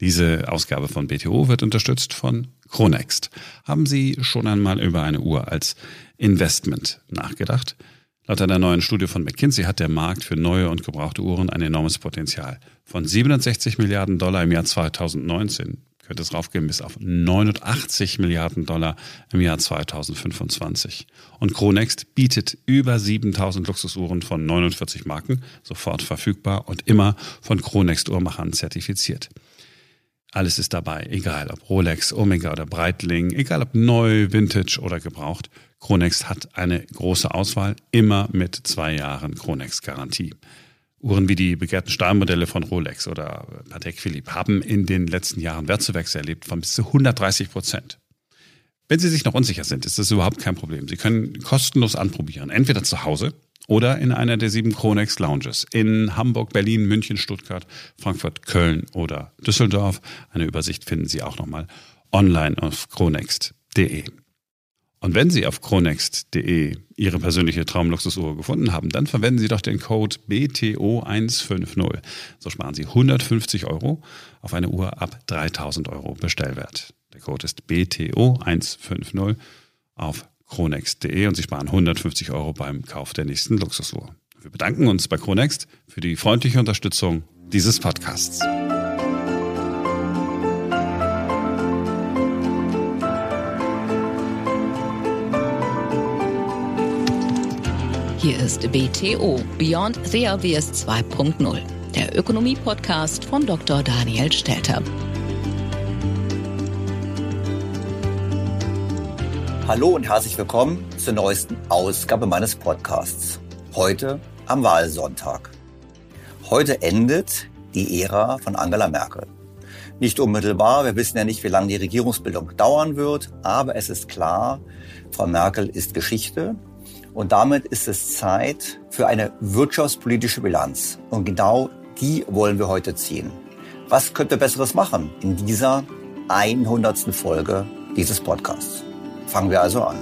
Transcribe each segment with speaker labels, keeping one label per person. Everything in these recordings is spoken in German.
Speaker 1: Diese Ausgabe von BTO wird unterstützt von Chronext. Haben Sie schon einmal über eine Uhr als Investment nachgedacht? Laut einer neuen Studie von McKinsey hat der Markt für neue und gebrauchte Uhren ein enormes Potenzial. Von 67 Milliarden Dollar im Jahr 2019 könnte es raufgehen bis auf 89 Milliarden Dollar im Jahr 2025. Und Chronext bietet über 7000 Luxusuhren von 49 Marken, sofort verfügbar und immer von Chronext Uhrmachern zertifiziert. Alles ist dabei, egal ob Rolex, Omega oder Breitling, egal ob neu, Vintage oder gebraucht. Chronext hat eine große Auswahl, immer mit zwei Jahren Chronext-Garantie. Uhren wie die begehrten Stahlmodelle von Rolex oder Patek Philippe haben in den letzten Jahren Wertzuwächse erlebt von bis zu 130 Prozent. Wenn Sie sich noch unsicher sind, ist das überhaupt kein Problem. Sie können kostenlos anprobieren, entweder zu Hause oder in einer der sieben Chronex Lounges in Hamburg, Berlin, München, Stuttgart, Frankfurt, Köln oder Düsseldorf. Eine Übersicht finden Sie auch nochmal online auf chronext.de. Und wenn Sie auf chronext.de Ihre persönliche Traumluxusuhr gefunden haben, dann verwenden Sie doch den Code BTO150. So sparen Sie 150 Euro auf eine Uhr ab 3000 Euro Bestellwert. Der Code ist BTO150 auf chronext.de und Sie sparen 150 Euro beim Kauf der nächsten Luxusuhr. Wir bedanken uns bei Chronext für die freundliche Unterstützung dieses Podcasts.
Speaker 2: Hier ist BTO Beyond the Obvious 2.0, der Ökonomie-Podcast von Dr. Daniel Stelter.
Speaker 3: Hallo und herzlich willkommen zur neuesten Ausgabe meines Podcasts. Heute am Wahlsonntag. Heute endet die Ära von Angela Merkel. Nicht unmittelbar, wir wissen ja nicht, wie lange die Regierungsbildung dauern wird, aber es ist klar, Frau Merkel ist Geschichte und damit ist es Zeit für eine wirtschaftspolitische Bilanz. Und genau die wollen wir heute ziehen. Was könnte Besseres machen in dieser 100. Folge dieses Podcasts? Fangen wir also an.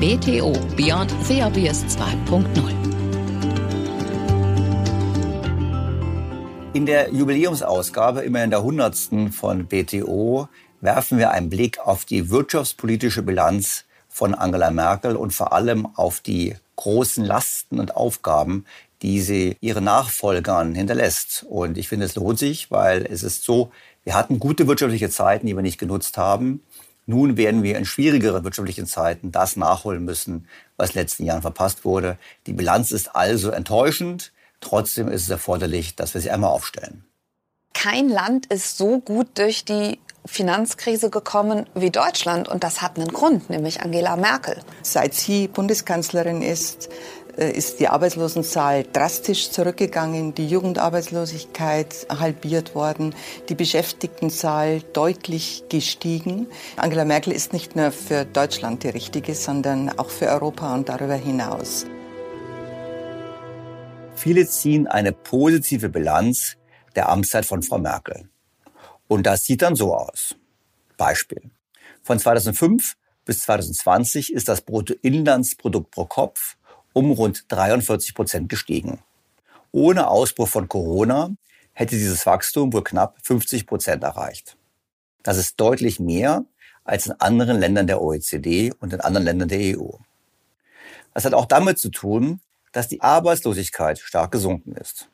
Speaker 2: BTO Beyond the Obvious 2.0
Speaker 3: In der Jubiläumsausgabe, immer in der 100. von BTO, werfen wir einen Blick auf die wirtschaftspolitische Bilanz von Angela Merkel und vor allem auf die großen Lasten und Aufgaben, die sie ihren Nachfolgern hinterlässt. Und ich finde, es lohnt sich, weil es ist so, wir hatten gute wirtschaftliche Zeiten, die wir nicht genutzt haben. Nun werden wir in schwierigeren wirtschaftlichen Zeiten das nachholen müssen, was in den letzten Jahren verpasst wurde. Die Bilanz ist also enttäuschend. Trotzdem ist es erforderlich, dass wir sie einmal aufstellen.
Speaker 4: Kein Land ist so gut durch die Finanzkrise gekommen wie Deutschland. Und das hat einen Grund, nämlich Angela Merkel.
Speaker 5: Seit sie Bundeskanzlerin ist, ist die Arbeitslosenzahl drastisch zurückgegangen, die Jugendarbeitslosigkeit halbiert worden, die Beschäftigtenzahl deutlich gestiegen. Angela Merkel ist nicht nur für Deutschland die richtige, sondern auch für Europa und darüber hinaus.
Speaker 3: Viele ziehen eine positive Bilanz der Amtszeit von Frau Merkel. Und das sieht dann so aus. Beispiel. Von 2005 bis 2020 ist das Bruttoinlandsprodukt pro Kopf um rund 43 Prozent gestiegen. Ohne Ausbruch von Corona hätte dieses Wachstum wohl knapp 50 Prozent erreicht. Das ist deutlich mehr als in anderen Ländern der OECD und in anderen Ländern der EU. Das hat auch damit zu tun, dass die Arbeitslosigkeit stark gesunken ist.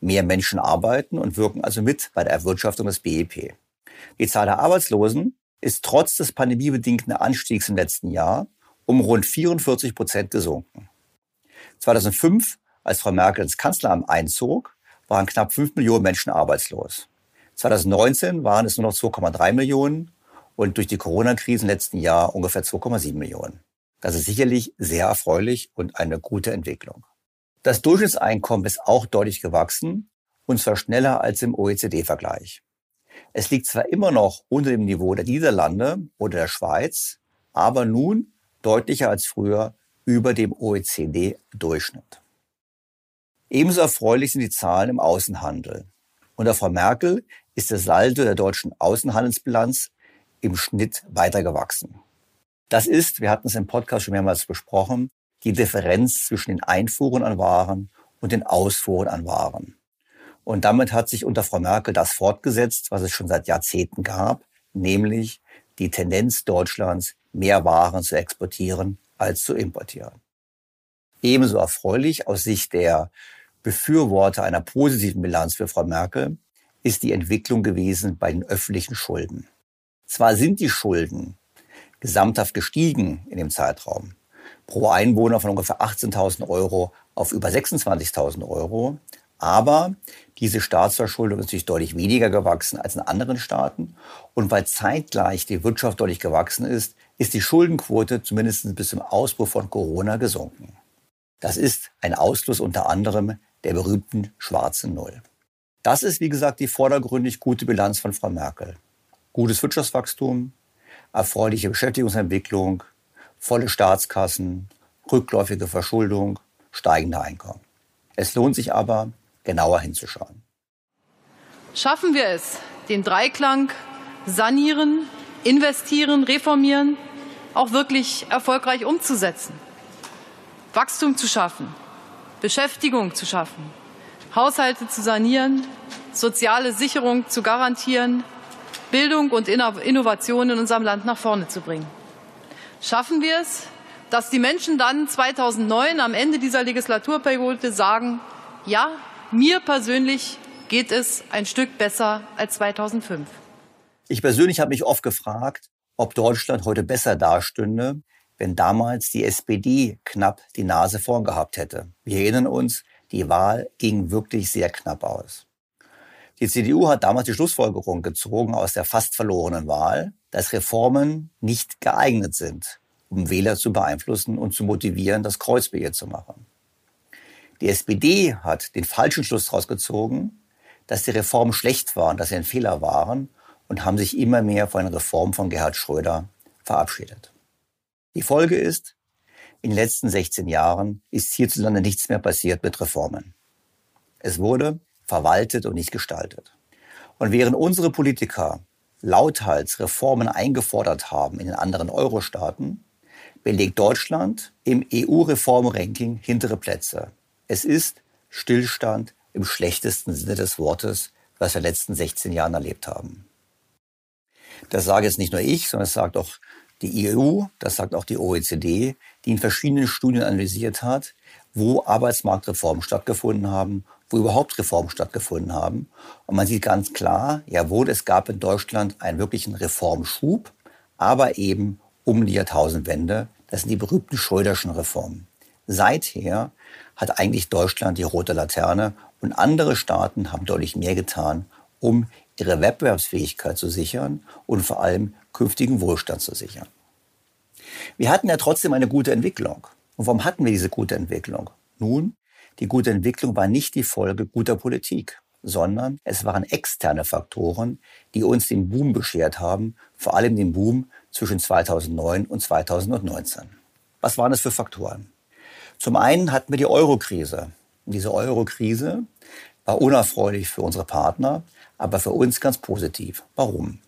Speaker 3: Mehr Menschen arbeiten und wirken also mit bei der Erwirtschaftung des BIP. Die Zahl der Arbeitslosen ist trotz des pandemiebedingten Anstiegs im letzten Jahr um rund 44 Prozent gesunken. 2005, als Frau Merkel ins Kanzleramt einzog, waren knapp 5 Millionen Menschen arbeitslos. 2019 waren es nur noch 2,3 Millionen und durch die Corona-Krise im letzten Jahr ungefähr 2,7 Millionen. Das ist sicherlich sehr erfreulich und eine gute Entwicklung. Das Durchschnittseinkommen ist auch deutlich gewachsen und zwar schneller als im OECD-Vergleich. Es liegt zwar immer noch unter dem Niveau der Niederlande oder der Schweiz, aber nun deutlicher als früher über dem OECD-Durchschnitt. Ebenso erfreulich sind die Zahlen im Außenhandel. Unter Frau Merkel ist der Saldo der deutschen Außenhandelsbilanz im Schnitt weiter gewachsen. Das ist, wir hatten es im Podcast schon mehrmals besprochen, die Differenz zwischen den Einfuhren an Waren und den Ausfuhren an Waren. Und damit hat sich unter Frau Merkel das fortgesetzt, was es schon seit Jahrzehnten gab, nämlich die Tendenz Deutschlands, mehr Waren zu exportieren als zu importieren. Ebenso erfreulich aus Sicht der Befürworter einer positiven Bilanz für Frau Merkel ist die Entwicklung gewesen bei den öffentlichen Schulden. Zwar sind die Schulden gesamthaft gestiegen in dem Zeitraum, pro Einwohner von ungefähr 18.000 Euro auf über 26.000 Euro. Aber diese Staatsverschuldung ist natürlich deutlich weniger gewachsen als in anderen Staaten. Und weil zeitgleich die Wirtschaft deutlich gewachsen ist, ist die Schuldenquote zumindest bis zum Ausbruch von Corona gesunken. Das ist ein Ausfluss unter anderem der berühmten schwarzen Null. Das ist, wie gesagt, die vordergründig gute Bilanz von Frau Merkel. Gutes Wirtschaftswachstum, erfreuliche Beschäftigungsentwicklung, volle Staatskassen, rückläufige Verschuldung, steigende Einkommen. Es lohnt sich aber, genauer hinzuschauen.
Speaker 6: Schaffen wir es, den Dreiklang sanieren, investieren, reformieren auch wirklich erfolgreich umzusetzen, Wachstum zu schaffen, Beschäftigung zu schaffen, Haushalte zu sanieren, soziale Sicherung zu garantieren, Bildung und Innovation in unserem Land nach vorne zu bringen. Schaffen wir es, dass die Menschen dann 2009 am Ende dieser Legislaturperiode sagen, ja, mir persönlich geht es ein Stück besser als 2005.
Speaker 3: Ich persönlich habe mich oft gefragt, ob Deutschland heute besser dastünde, wenn damals die SPD knapp die Nase vorn gehabt hätte. Wir erinnern uns, die Wahl ging wirklich sehr knapp aus. Die CDU hat damals die Schlussfolgerung gezogen aus der fast verlorenen Wahl, dass Reformen nicht geeignet sind, um Wähler zu beeinflussen und zu motivieren, das Kreuz zu machen. Die SPD hat den falschen Schluss daraus gezogen, dass die Reformen schlecht waren, dass sie ein Fehler waren und haben sich immer mehr von einer Reform von Gerhard Schröder verabschiedet. Die Folge ist, in den letzten 16 Jahren ist hierzulande nichts mehr passiert mit Reformen. Es wurde verwaltet und nicht gestaltet. Und während unsere Politiker lauthals Reformen eingefordert haben in den anderen Euro-Staaten, belegt Deutschland im EU-Reform-Ranking hintere Plätze. Es ist Stillstand im schlechtesten Sinne des Wortes, was wir in den letzten 16 Jahren erlebt haben. Das sage jetzt nicht nur ich, sondern das sagt auch die EU, das sagt auch die OECD, die in verschiedenen Studien analysiert hat, wo Arbeitsmarktreformen stattgefunden haben, wo überhaupt Reformen stattgefunden haben. Und man sieht ganz klar, jawohl, es gab in Deutschland einen wirklichen Reformschub, aber eben um die Jahrtausendwende. Das sind die berühmten Schröderschen Reformen. Seither hat eigentlich Deutschland die rote Laterne und andere Staaten haben deutlich mehr getan, um ihre Wettbewerbsfähigkeit zu sichern und vor allem künftigen Wohlstand zu sichern. Wir hatten ja trotzdem eine gute Entwicklung. Und warum hatten wir diese gute Entwicklung? Nun, die gute Entwicklung war nicht die Folge guter Politik, sondern es waren externe Faktoren, die uns den Boom beschert haben, vor allem den Boom zwischen 2009 und 2019. Was waren das für Faktoren? Zum einen hatten wir die Euro-Krise. Diese Euro-Krise war unerfreulich für unsere Partner, aber für uns ganz positiv. Warum?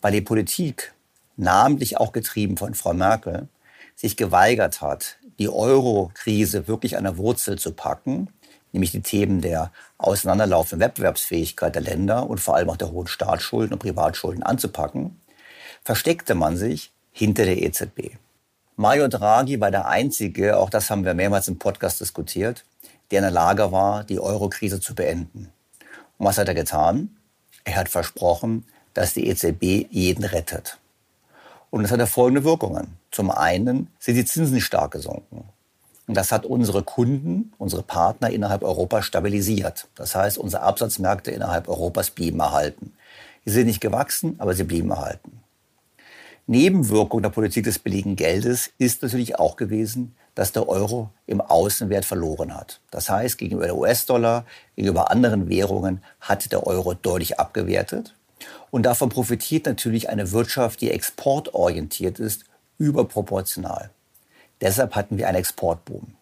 Speaker 3: Weil die Politik, namentlich auch getrieben von Frau Merkel, sich geweigert hat, die Euro-Krise wirklich an der Wurzel zu packen, nämlich die Themen der auseinanderlaufenden Wettbewerbsfähigkeit der Länder und vor allem auch der hohen Staatsschulden und Privatschulden anzupacken, versteckte man sich hinter der EZB. Mario Draghi war der Einzige, auch das haben wir mehrmals im Podcast diskutiert, der in der Lage war, die Euro-Krise zu beenden. Und was hat er getan? Er hat versprochen, dass die EZB jeden rettet. Und das hat folgende Wirkungen. Zum einen sind die Zinsen stark gesunken. Und das hat unsere Kunden, unsere Partner innerhalb Europas stabilisiert. Das heißt, unsere Absatzmärkte innerhalb Europas blieben erhalten. Sie sind nicht gewachsen, aber sie blieben erhalten. Nebenwirkung der Politik des billigen Geldes ist natürlich auch gewesen, dass der Euro im Außenwert verloren hat. Das heißt, gegenüber der US-Dollar, gegenüber anderen Währungen hat der Euro deutlich abgewertet. Und davon profitiert natürlich eine Wirtschaft, die exportorientiert ist, überproportional. Deshalb hatten wir einen Exportboom.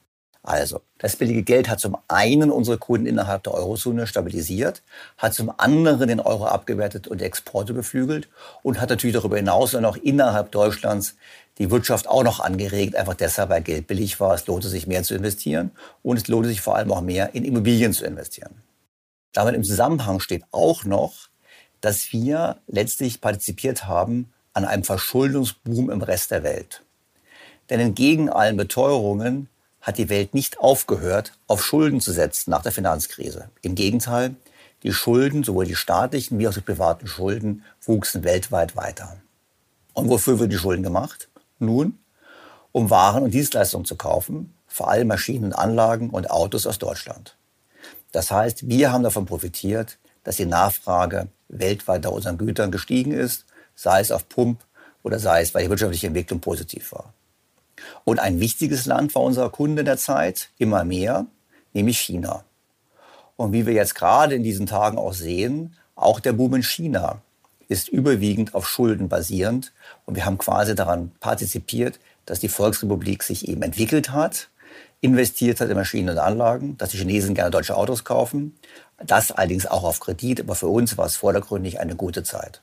Speaker 3: Also, das billige Geld hat zum einen unsere Kunden innerhalb der Eurozone stabilisiert, hat zum anderen den Euro abgewertet und Exporte beflügelt und hat natürlich darüber hinaus dann auch innerhalb Deutschlands die Wirtschaft auch noch angeregt, einfach deshalb, weil Geld billig war. Es lohnte sich mehr zu investieren und es lohnte sich vor allem auch mehr in Immobilien zu investieren. Damit im Zusammenhang steht auch noch, dass wir letztlich partizipiert haben an einem Verschuldungsboom im Rest der Welt. Denn entgegen allen Beteuerungen hat die Welt nicht aufgehört, auf Schulden zu setzen nach der Finanzkrise. Im Gegenteil, die Schulden, sowohl die staatlichen wie auch die privaten Schulden, wuchsen weltweit weiter. Und wofür wurden die Schulden gemacht? Nun, um Waren und Dienstleistungen zu kaufen, vor allem Maschinen und Anlagen und Autos aus Deutschland. Das heißt, wir haben davon profitiert, dass die Nachfrage weltweit nach unseren Gütern gestiegen ist, sei es auf Pump oder sei es, weil die wirtschaftliche Entwicklung positiv war. Und ein wichtiges Land war unser Kunde der Zeit, immer mehr, nämlich China. Und wie wir jetzt gerade in diesen Tagen auch sehen, auch der Boom in China ist überwiegend auf Schulden basierend. Und wir haben quasi daran partizipiert, dass die Volksrepublik sich eben entwickelt hat, investiert hat in Maschinen und Anlagen, dass die Chinesen gerne deutsche Autos kaufen. Das allerdings auch auf Kredit, aber für uns war es vordergründig eine gute Zeit.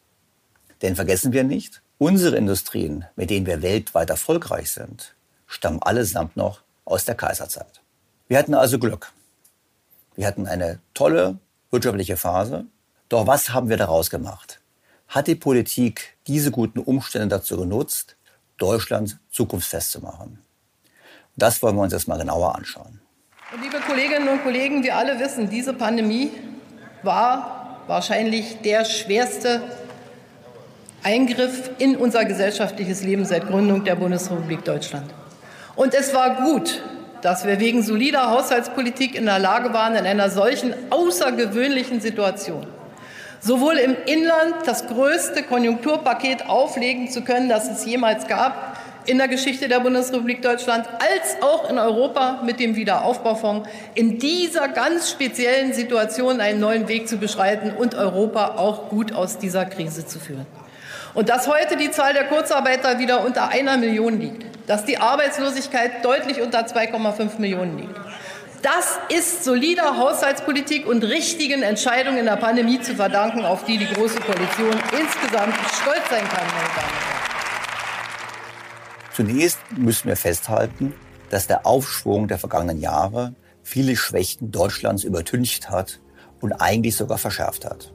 Speaker 3: Denn vergessen wir nicht, unsere Industrien, mit denen wir weltweit erfolgreich sind, stammen allesamt noch aus der Kaiserzeit. Wir hatten also Glück. Wir hatten eine tolle wirtschaftliche Phase. Doch was haben wir daraus gemacht? Hat die Politik diese guten Umstände dazu genutzt, Deutschland zukunftsfest zu machen? Das wollen wir uns jetzt mal genauer anschauen.
Speaker 6: liebe Kolleginnen und Kollegen, wir alle wissen, diese Pandemie war wahrscheinlich der schwerste Eingriff in unser gesellschaftliches Leben seit Gründung der Bundesrepublik Deutschland. Und es war gut, dass wir wegen solider Haushaltspolitik in der Lage waren, in einer solchen außergewöhnlichen Situation sowohl im Inland das größte Konjunkturpaket auflegen zu können, das es jemals gab in der Geschichte der Bundesrepublik Deutschland, als auch in Europa mit dem Wiederaufbaufonds, in dieser ganz speziellen Situation einen neuen Weg zu beschreiten und Europa auch gut aus dieser Krise zu führen. Und dass heute die Zahl der Kurzarbeiter wieder unter einer Million liegt, dass die Arbeitslosigkeit deutlich unter 2,5 Millionen liegt. Das ist solider Haushaltspolitik und richtigen Entscheidungen in der Pandemie zu verdanken, auf die die Große Koalition insgesamt stolz sein kann.
Speaker 3: Zunächst müssen wir festhalten, dass der Aufschwung der vergangenen Jahre viele Schwächen Deutschlands übertüncht hat und eigentlich sogar verschärft hat.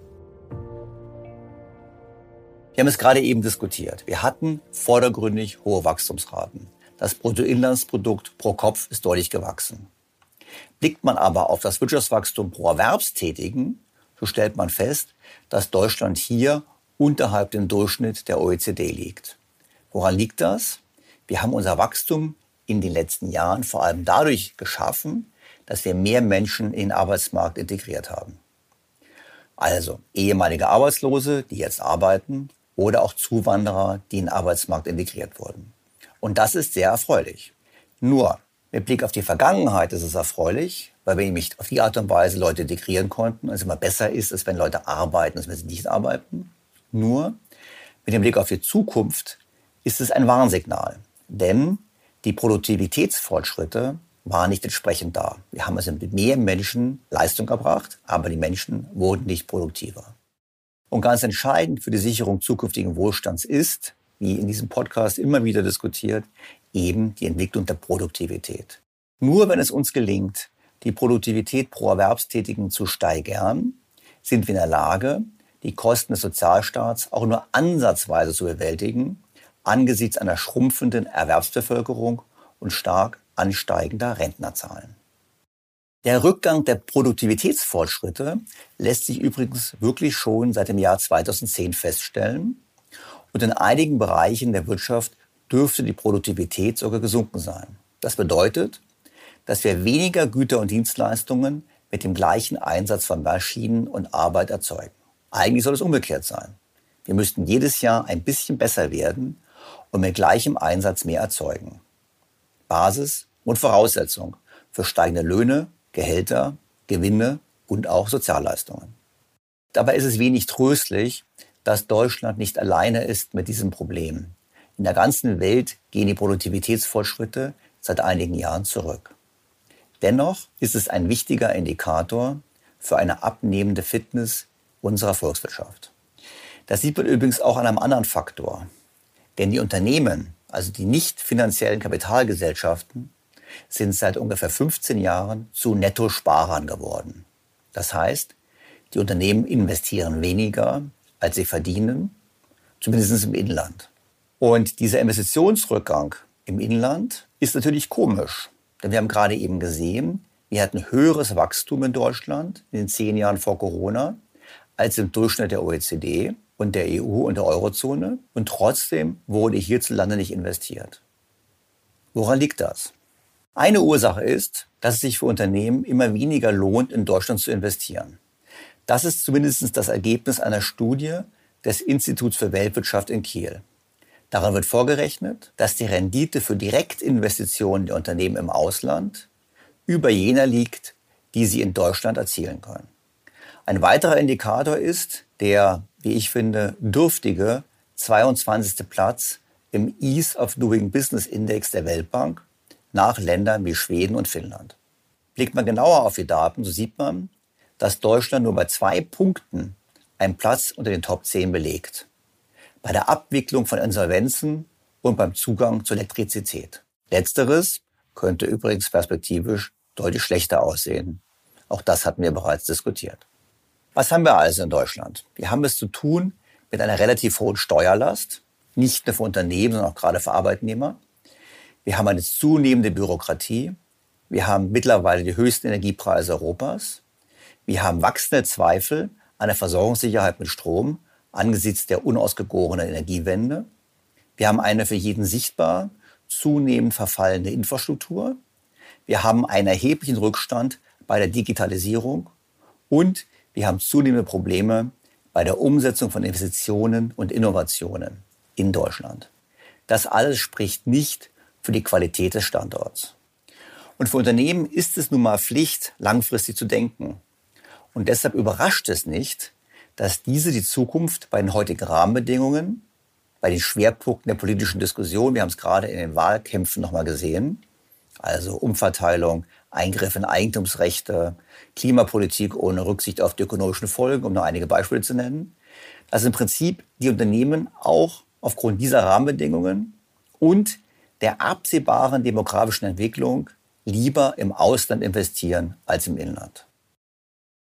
Speaker 3: Wir haben es gerade eben diskutiert. Wir hatten vordergründig hohe Wachstumsraten. Das Bruttoinlandsprodukt pro Kopf ist deutlich gewachsen. Blickt man aber auf das Wirtschaftswachstum pro Erwerbstätigen, so stellt man fest, dass Deutschland hier unterhalb dem Durchschnitt der OECD liegt. Woran liegt das? Wir haben unser Wachstum in den letzten Jahren vor allem dadurch geschaffen, dass wir mehr Menschen in den Arbeitsmarkt integriert haben. Also ehemalige Arbeitslose, die jetzt arbeiten, oder auch Zuwanderer, die in den Arbeitsmarkt integriert wurden. Und das ist sehr erfreulich. Nur mit Blick auf die Vergangenheit ist es erfreulich, weil wir nämlich auf die Art und Weise Leute integrieren konnten. Es immer besser ist, als wenn Leute arbeiten, als wenn sie nicht arbeiten. Nur mit dem Blick auf die Zukunft ist es ein Warnsignal. Denn die Produktivitätsfortschritte waren nicht entsprechend da. Wir haben also mit mehr Menschen Leistung erbracht, aber die Menschen wurden nicht produktiver. Und ganz entscheidend für die Sicherung zukünftigen Wohlstands ist, wie in diesem Podcast immer wieder diskutiert, eben die Entwicklung der Produktivität. Nur wenn es uns gelingt, die Produktivität pro Erwerbstätigen zu steigern, sind wir in der Lage, die Kosten des Sozialstaats auch nur ansatzweise zu bewältigen, angesichts einer schrumpfenden Erwerbsbevölkerung und stark ansteigender Rentnerzahlen. Der Rückgang der Produktivitätsfortschritte lässt sich übrigens wirklich schon seit dem Jahr 2010 feststellen. Und in einigen Bereichen der Wirtschaft dürfte die Produktivität sogar gesunken sein. Das bedeutet, dass wir weniger Güter und Dienstleistungen mit dem gleichen Einsatz von Maschinen und Arbeit erzeugen. Eigentlich soll es umgekehrt sein. Wir müssten jedes Jahr ein bisschen besser werden und mit gleichem Einsatz mehr erzeugen. Basis und Voraussetzung für steigende Löhne Gehälter, Gewinne und auch Sozialleistungen. Dabei ist es wenig tröstlich, dass Deutschland nicht alleine ist mit diesem Problem. In der ganzen Welt gehen die Produktivitätsfortschritte seit einigen Jahren zurück. Dennoch ist es ein wichtiger Indikator für eine abnehmende Fitness unserer Volkswirtschaft. Das sieht man übrigens auch an einem anderen Faktor. Denn die Unternehmen, also die nicht finanziellen Kapitalgesellschaften, sind seit ungefähr 15 Jahren zu Nettosparern geworden. Das heißt, die Unternehmen investieren weniger, als sie verdienen, zumindest im Inland. Und dieser Investitionsrückgang im Inland ist natürlich komisch, denn wir haben gerade eben gesehen, wir hatten höheres Wachstum in Deutschland in den zehn Jahren vor Corona als im Durchschnitt der OECD und der EU und der Eurozone. Und trotzdem wurde hierzulande nicht investiert. Woran liegt das? Eine Ursache ist, dass es sich für Unternehmen immer weniger lohnt, in Deutschland zu investieren. Das ist zumindest das Ergebnis einer Studie des Instituts für Weltwirtschaft in Kiel. Daran wird vorgerechnet, dass die Rendite für Direktinvestitionen der Unternehmen im Ausland über jener liegt, die sie in Deutschland erzielen können. Ein weiterer Indikator ist der, wie ich finde, dürftige 22. Platz im Ease of Doing Business Index der Weltbank nach Ländern wie Schweden und Finnland. Blickt man genauer auf die Daten, so sieht man, dass Deutschland nur bei zwei Punkten einen Platz unter den Top 10 belegt. Bei der Abwicklung von Insolvenzen und beim Zugang zur Elektrizität. Letzteres könnte übrigens perspektivisch deutlich schlechter aussehen. Auch das hatten wir bereits diskutiert. Was haben wir also in Deutschland? Wir haben es zu tun mit einer relativ hohen Steuerlast, nicht nur für Unternehmen, sondern auch gerade für Arbeitnehmer. Wir haben eine zunehmende Bürokratie. Wir haben mittlerweile die höchsten Energiepreise Europas. Wir haben wachsende Zweifel an der Versorgungssicherheit mit Strom angesichts der unausgegorenen Energiewende. Wir haben eine für jeden sichtbar zunehmend verfallende Infrastruktur. Wir haben einen erheblichen Rückstand bei der Digitalisierung und wir haben zunehmende Probleme bei der Umsetzung von Investitionen und Innovationen in Deutschland. Das alles spricht nicht für die Qualität des Standorts. Und für Unternehmen ist es nun mal Pflicht, langfristig zu denken. Und deshalb überrascht es nicht, dass diese die Zukunft bei den heutigen Rahmenbedingungen, bei den Schwerpunkten der politischen Diskussion, wir haben es gerade in den Wahlkämpfen nochmal gesehen, also Umverteilung, Eingriff in Eigentumsrechte, Klimapolitik ohne Rücksicht auf die ökonomischen Folgen, um nur einige Beispiele zu nennen, dass im Prinzip die Unternehmen auch aufgrund dieser Rahmenbedingungen und der absehbaren demografischen Entwicklung lieber im Ausland investieren als im Inland.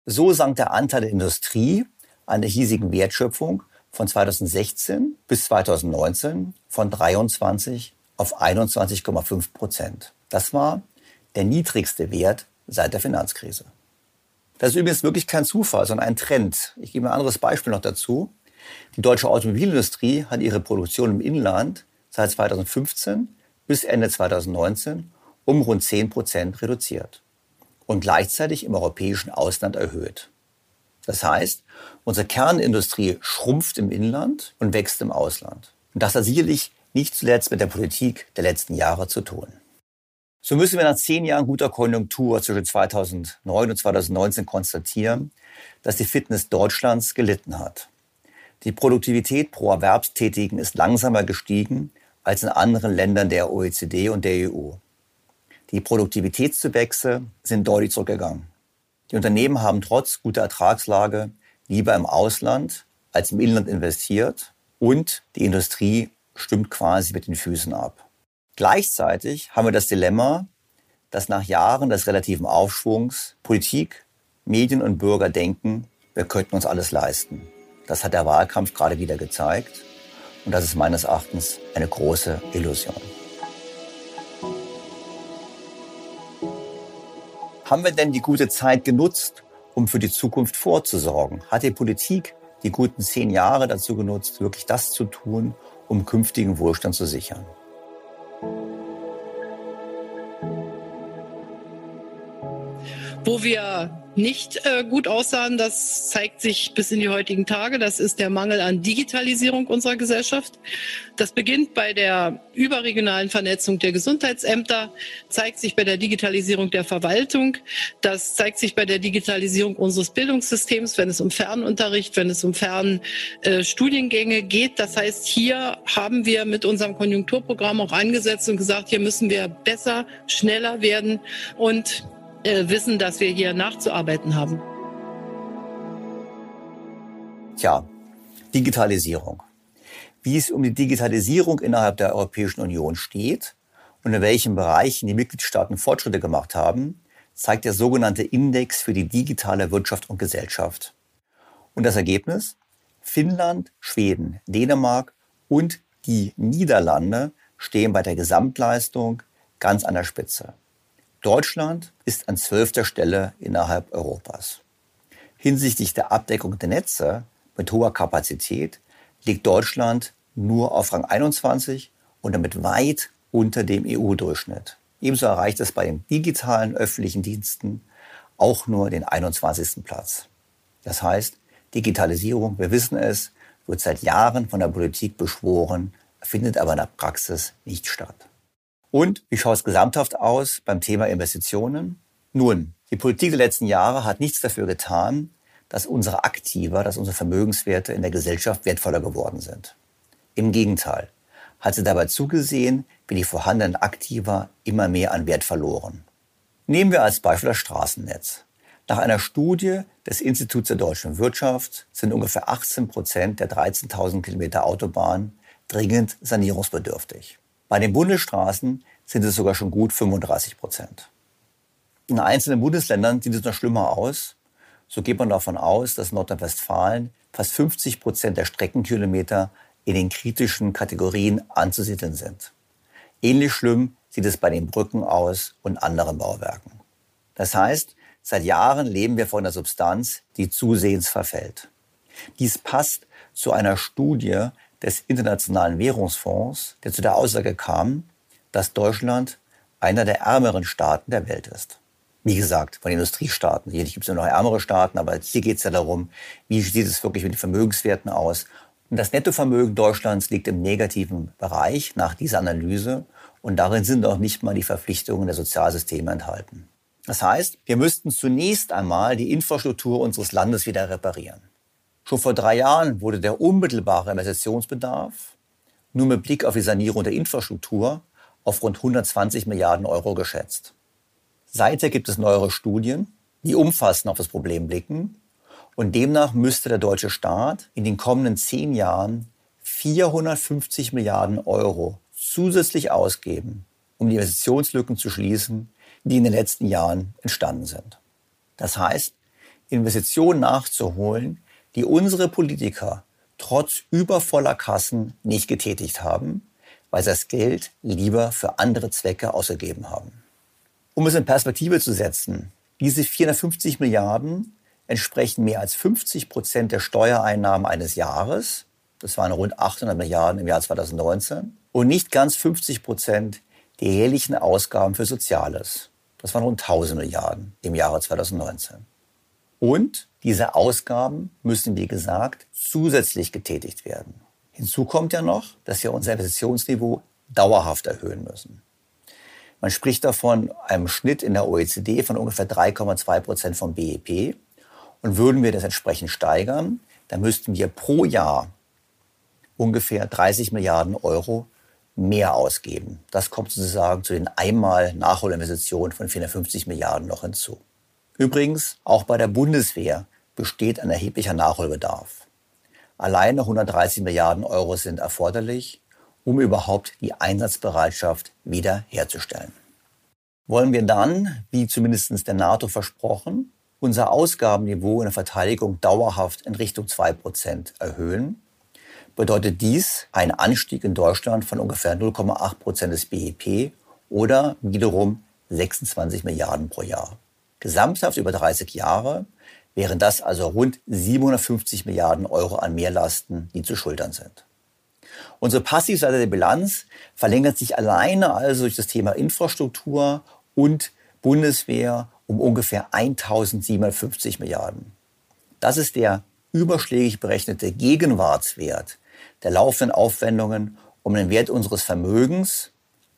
Speaker 3: So sank der Anteil der Industrie an der hiesigen Wertschöpfung von 2016 bis 2019 von 23 auf 21,5 Prozent. Das war der niedrigste Wert seit der Finanzkrise. Das ist übrigens wirklich kein Zufall, sondern ein Trend. Ich gebe ein anderes Beispiel noch dazu. Die deutsche Automobilindustrie hat ihre Produktion im Inland seit 2015 bis Ende 2019 um rund 10 Prozent reduziert und gleichzeitig im europäischen Ausland erhöht. Das heißt, unsere Kernindustrie schrumpft im Inland und wächst im Ausland. Und das hat sicherlich nicht zuletzt mit der Politik der letzten Jahre zu tun. So müssen wir nach zehn Jahren guter Konjunktur zwischen 2009 und 2019 konstatieren, dass die Fitness Deutschlands gelitten hat. Die Produktivität pro Erwerbstätigen ist langsamer gestiegen als in anderen Ländern der OECD und der EU. Die Produktivitätszuwächse sind deutlich zurückgegangen. Die Unternehmen haben trotz guter Ertragslage lieber im Ausland als im Inland investiert und die Industrie stimmt quasi mit den Füßen ab. Gleichzeitig haben wir das Dilemma, dass nach Jahren des relativen Aufschwungs Politik, Medien und Bürger denken, wir könnten uns alles leisten. Das hat der Wahlkampf gerade wieder gezeigt und das ist meines Erachtens eine große Illusion. Haben wir denn die gute Zeit genutzt, um für die Zukunft vorzusorgen? Hat die Politik die guten zehn Jahre dazu genutzt, wirklich das zu tun, um künftigen Wohlstand zu sichern?
Speaker 7: Wo wir nicht äh, gut aussahen. Das zeigt sich bis in die heutigen Tage. Das ist der Mangel an Digitalisierung unserer Gesellschaft. Das beginnt bei der überregionalen Vernetzung der Gesundheitsämter, zeigt sich bei der Digitalisierung der Verwaltung. Das zeigt sich bei der Digitalisierung unseres Bildungssystems, wenn es um Fernunterricht, wenn es um Fernstudiengänge äh, geht. Das heißt, hier haben wir mit unserem Konjunkturprogramm auch angesetzt und gesagt, hier müssen wir besser, schneller werden und äh, wissen, dass wir hier nachzuarbeiten haben.
Speaker 3: Tja, Digitalisierung. Wie es um die Digitalisierung innerhalb der Europäischen Union steht und in welchen Bereichen die Mitgliedstaaten Fortschritte gemacht haben, zeigt der sogenannte Index für die digitale Wirtschaft und Gesellschaft. Und das Ergebnis? Finnland, Schweden, Dänemark und die Niederlande stehen bei der Gesamtleistung ganz an der Spitze. Deutschland ist an zwölfter Stelle innerhalb Europas. Hinsichtlich der Abdeckung der Netze mit hoher Kapazität liegt Deutschland nur auf Rang 21 und damit weit unter dem EU-Durchschnitt. Ebenso erreicht es bei den digitalen öffentlichen Diensten auch nur den 21. Platz. Das heißt, Digitalisierung, wir wissen es, wird seit Jahren von der Politik beschworen, findet aber in der Praxis nicht statt. Und wie schaut es gesamthaft aus beim Thema Investitionen? Nun, die Politik der letzten Jahre hat nichts dafür getan, dass unsere Aktiva, dass unsere Vermögenswerte in der Gesellschaft wertvoller geworden sind. Im Gegenteil, hat sie dabei zugesehen, wie die vorhandenen Aktiva immer mehr an Wert verloren. Nehmen wir als Beispiel das Straßennetz. Nach einer Studie des Instituts der deutschen Wirtschaft sind ungefähr 18 Prozent der 13.000 Kilometer Autobahn dringend sanierungsbedürftig. Bei den Bundesstraßen sind es sogar schon gut 35 Prozent. In einzelnen Bundesländern sieht es noch schlimmer aus. So geht man davon aus, dass Nordrhein-Westfalen fast 50 Prozent der Streckenkilometer in den kritischen Kategorien anzusiedeln sind. Ähnlich schlimm sieht es bei den Brücken aus und anderen Bauwerken. Das heißt, seit Jahren leben wir von einer Substanz, die zusehends verfällt. Dies passt zu einer Studie des Internationalen Währungsfonds, der zu der Aussage kam, dass Deutschland einer der ärmeren Staaten der Welt ist. Wie gesagt, von Industriestaaten. Hier gibt es ja noch ärmere Staaten, aber hier geht es ja darum, wie sieht es wirklich mit den Vermögenswerten aus. Und das Nettovermögen Deutschlands liegt im negativen Bereich nach dieser Analyse. Und darin sind auch nicht mal die Verpflichtungen der Sozialsysteme enthalten. Das heißt, wir müssten zunächst einmal die Infrastruktur unseres Landes wieder reparieren. Schon vor drei Jahren wurde der unmittelbare Investitionsbedarf nur mit Blick auf die Sanierung der Infrastruktur auf rund 120 Milliarden Euro geschätzt. Seither gibt es neuere Studien, die umfassend auf das Problem blicken. Und demnach müsste der deutsche Staat in den kommenden zehn Jahren 450 Milliarden Euro zusätzlich ausgeben, um die Investitionslücken zu schließen, die in den letzten Jahren entstanden sind. Das heißt, Investitionen nachzuholen, die unsere Politiker trotz übervoller Kassen nicht getätigt haben, weil sie das Geld lieber für andere Zwecke ausgegeben haben. Um es in Perspektive zu setzen, diese 450 Milliarden entsprechen mehr als 50 Prozent der Steuereinnahmen eines Jahres. Das waren rund 800 Milliarden im Jahr 2019. Und nicht ganz 50 Prozent der jährlichen Ausgaben für Soziales. Das waren rund 1000 Milliarden im Jahre 2019. Und diese Ausgaben müssen, wie gesagt, zusätzlich getätigt werden. Hinzu kommt ja noch, dass wir unser Investitionsniveau dauerhaft erhöhen müssen. Man spricht davon einem Schnitt in der OECD von ungefähr 3,2 Prozent vom BIP. Und würden wir das entsprechend steigern, dann müssten wir pro Jahr ungefähr 30 Milliarden Euro mehr ausgeben. Das kommt sozusagen zu den einmal Nachholinvestitionen von 450 Milliarden noch hinzu. Übrigens, auch bei der Bundeswehr besteht ein erheblicher Nachholbedarf. Alleine 130 Milliarden Euro sind erforderlich, um überhaupt die Einsatzbereitschaft wieder herzustellen. Wollen wir dann, wie zumindest der NATO versprochen, unser Ausgabenniveau in der Verteidigung dauerhaft in Richtung 2% erhöhen, bedeutet dies ein Anstieg in Deutschland von ungefähr 0,8 Prozent des BIP oder wiederum 26 Milliarden pro Jahr. Gesamthaft über 30 Jahre wären das also rund 750 Milliarden Euro an Mehrlasten, die zu schultern sind. Unsere Passivseite der Bilanz verlängert sich alleine also durch das Thema Infrastruktur und Bundeswehr um ungefähr 1750 Milliarden. Das ist der überschlägig berechnete Gegenwartswert der laufenden Aufwendungen um den Wert unseres Vermögens,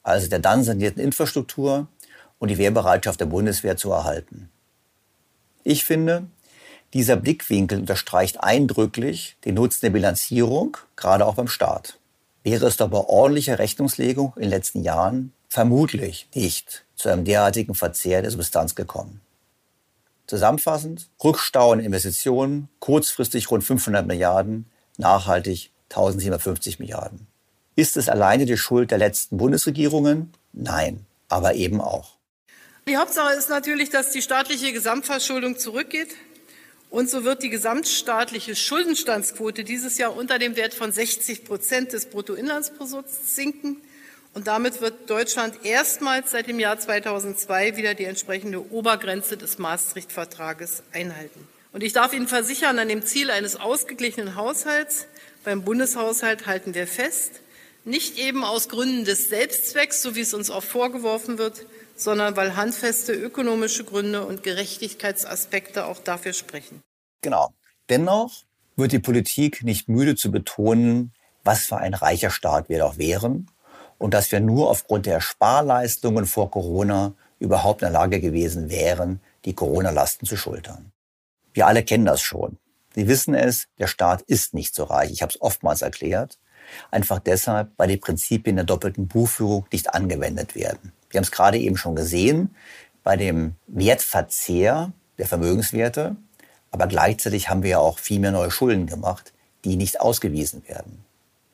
Speaker 3: also der dann sanierten Infrastruktur und die Wehrbereitschaft der Bundeswehr zu erhalten. Ich finde, dieser Blickwinkel unterstreicht eindrücklich den Nutzen der Bilanzierung, gerade auch beim Staat. Wäre es doch bei ordentlicher Rechnungslegung in den letzten Jahren vermutlich nicht zu einem derartigen Verzehr der Substanz gekommen. Zusammenfassend, Rückstau in Investitionen, kurzfristig rund 500 Milliarden, nachhaltig 1750 Milliarden. Ist es alleine die Schuld der letzten Bundesregierungen? Nein, aber eben auch.
Speaker 7: Die Hauptsache ist natürlich, dass die staatliche Gesamtverschuldung zurückgeht. Und so wird die gesamtstaatliche Schuldenstandsquote dieses Jahr unter dem Wert von 60 Prozent des Bruttoinlandsprodukts sinken. Und damit wird Deutschland erstmals seit dem Jahr 2002 wieder die entsprechende Obergrenze des Maastricht-Vertrages einhalten. Und ich darf Ihnen versichern, an dem Ziel eines ausgeglichenen Haushalts beim Bundeshaushalt halten wir fest, nicht eben aus Gründen des Selbstzwecks, so wie es uns oft vorgeworfen wird, sondern weil handfeste ökonomische Gründe und Gerechtigkeitsaspekte auch dafür sprechen.
Speaker 3: Genau. Dennoch wird die Politik nicht müde zu betonen, was für ein reicher Staat wir doch wären und dass wir nur aufgrund der Sparleistungen vor Corona überhaupt in der Lage gewesen wären, die Corona-Lasten zu schultern. Wir alle kennen das schon. Sie wissen es, der Staat ist nicht so reich. Ich habe es oftmals erklärt. Einfach deshalb, weil die Prinzipien der doppelten Buchführung nicht angewendet werden. Wir haben es gerade eben schon gesehen bei dem Wertverzehr der Vermögenswerte. Aber gleichzeitig haben wir ja auch viel mehr neue Schulden gemacht, die nicht ausgewiesen werden.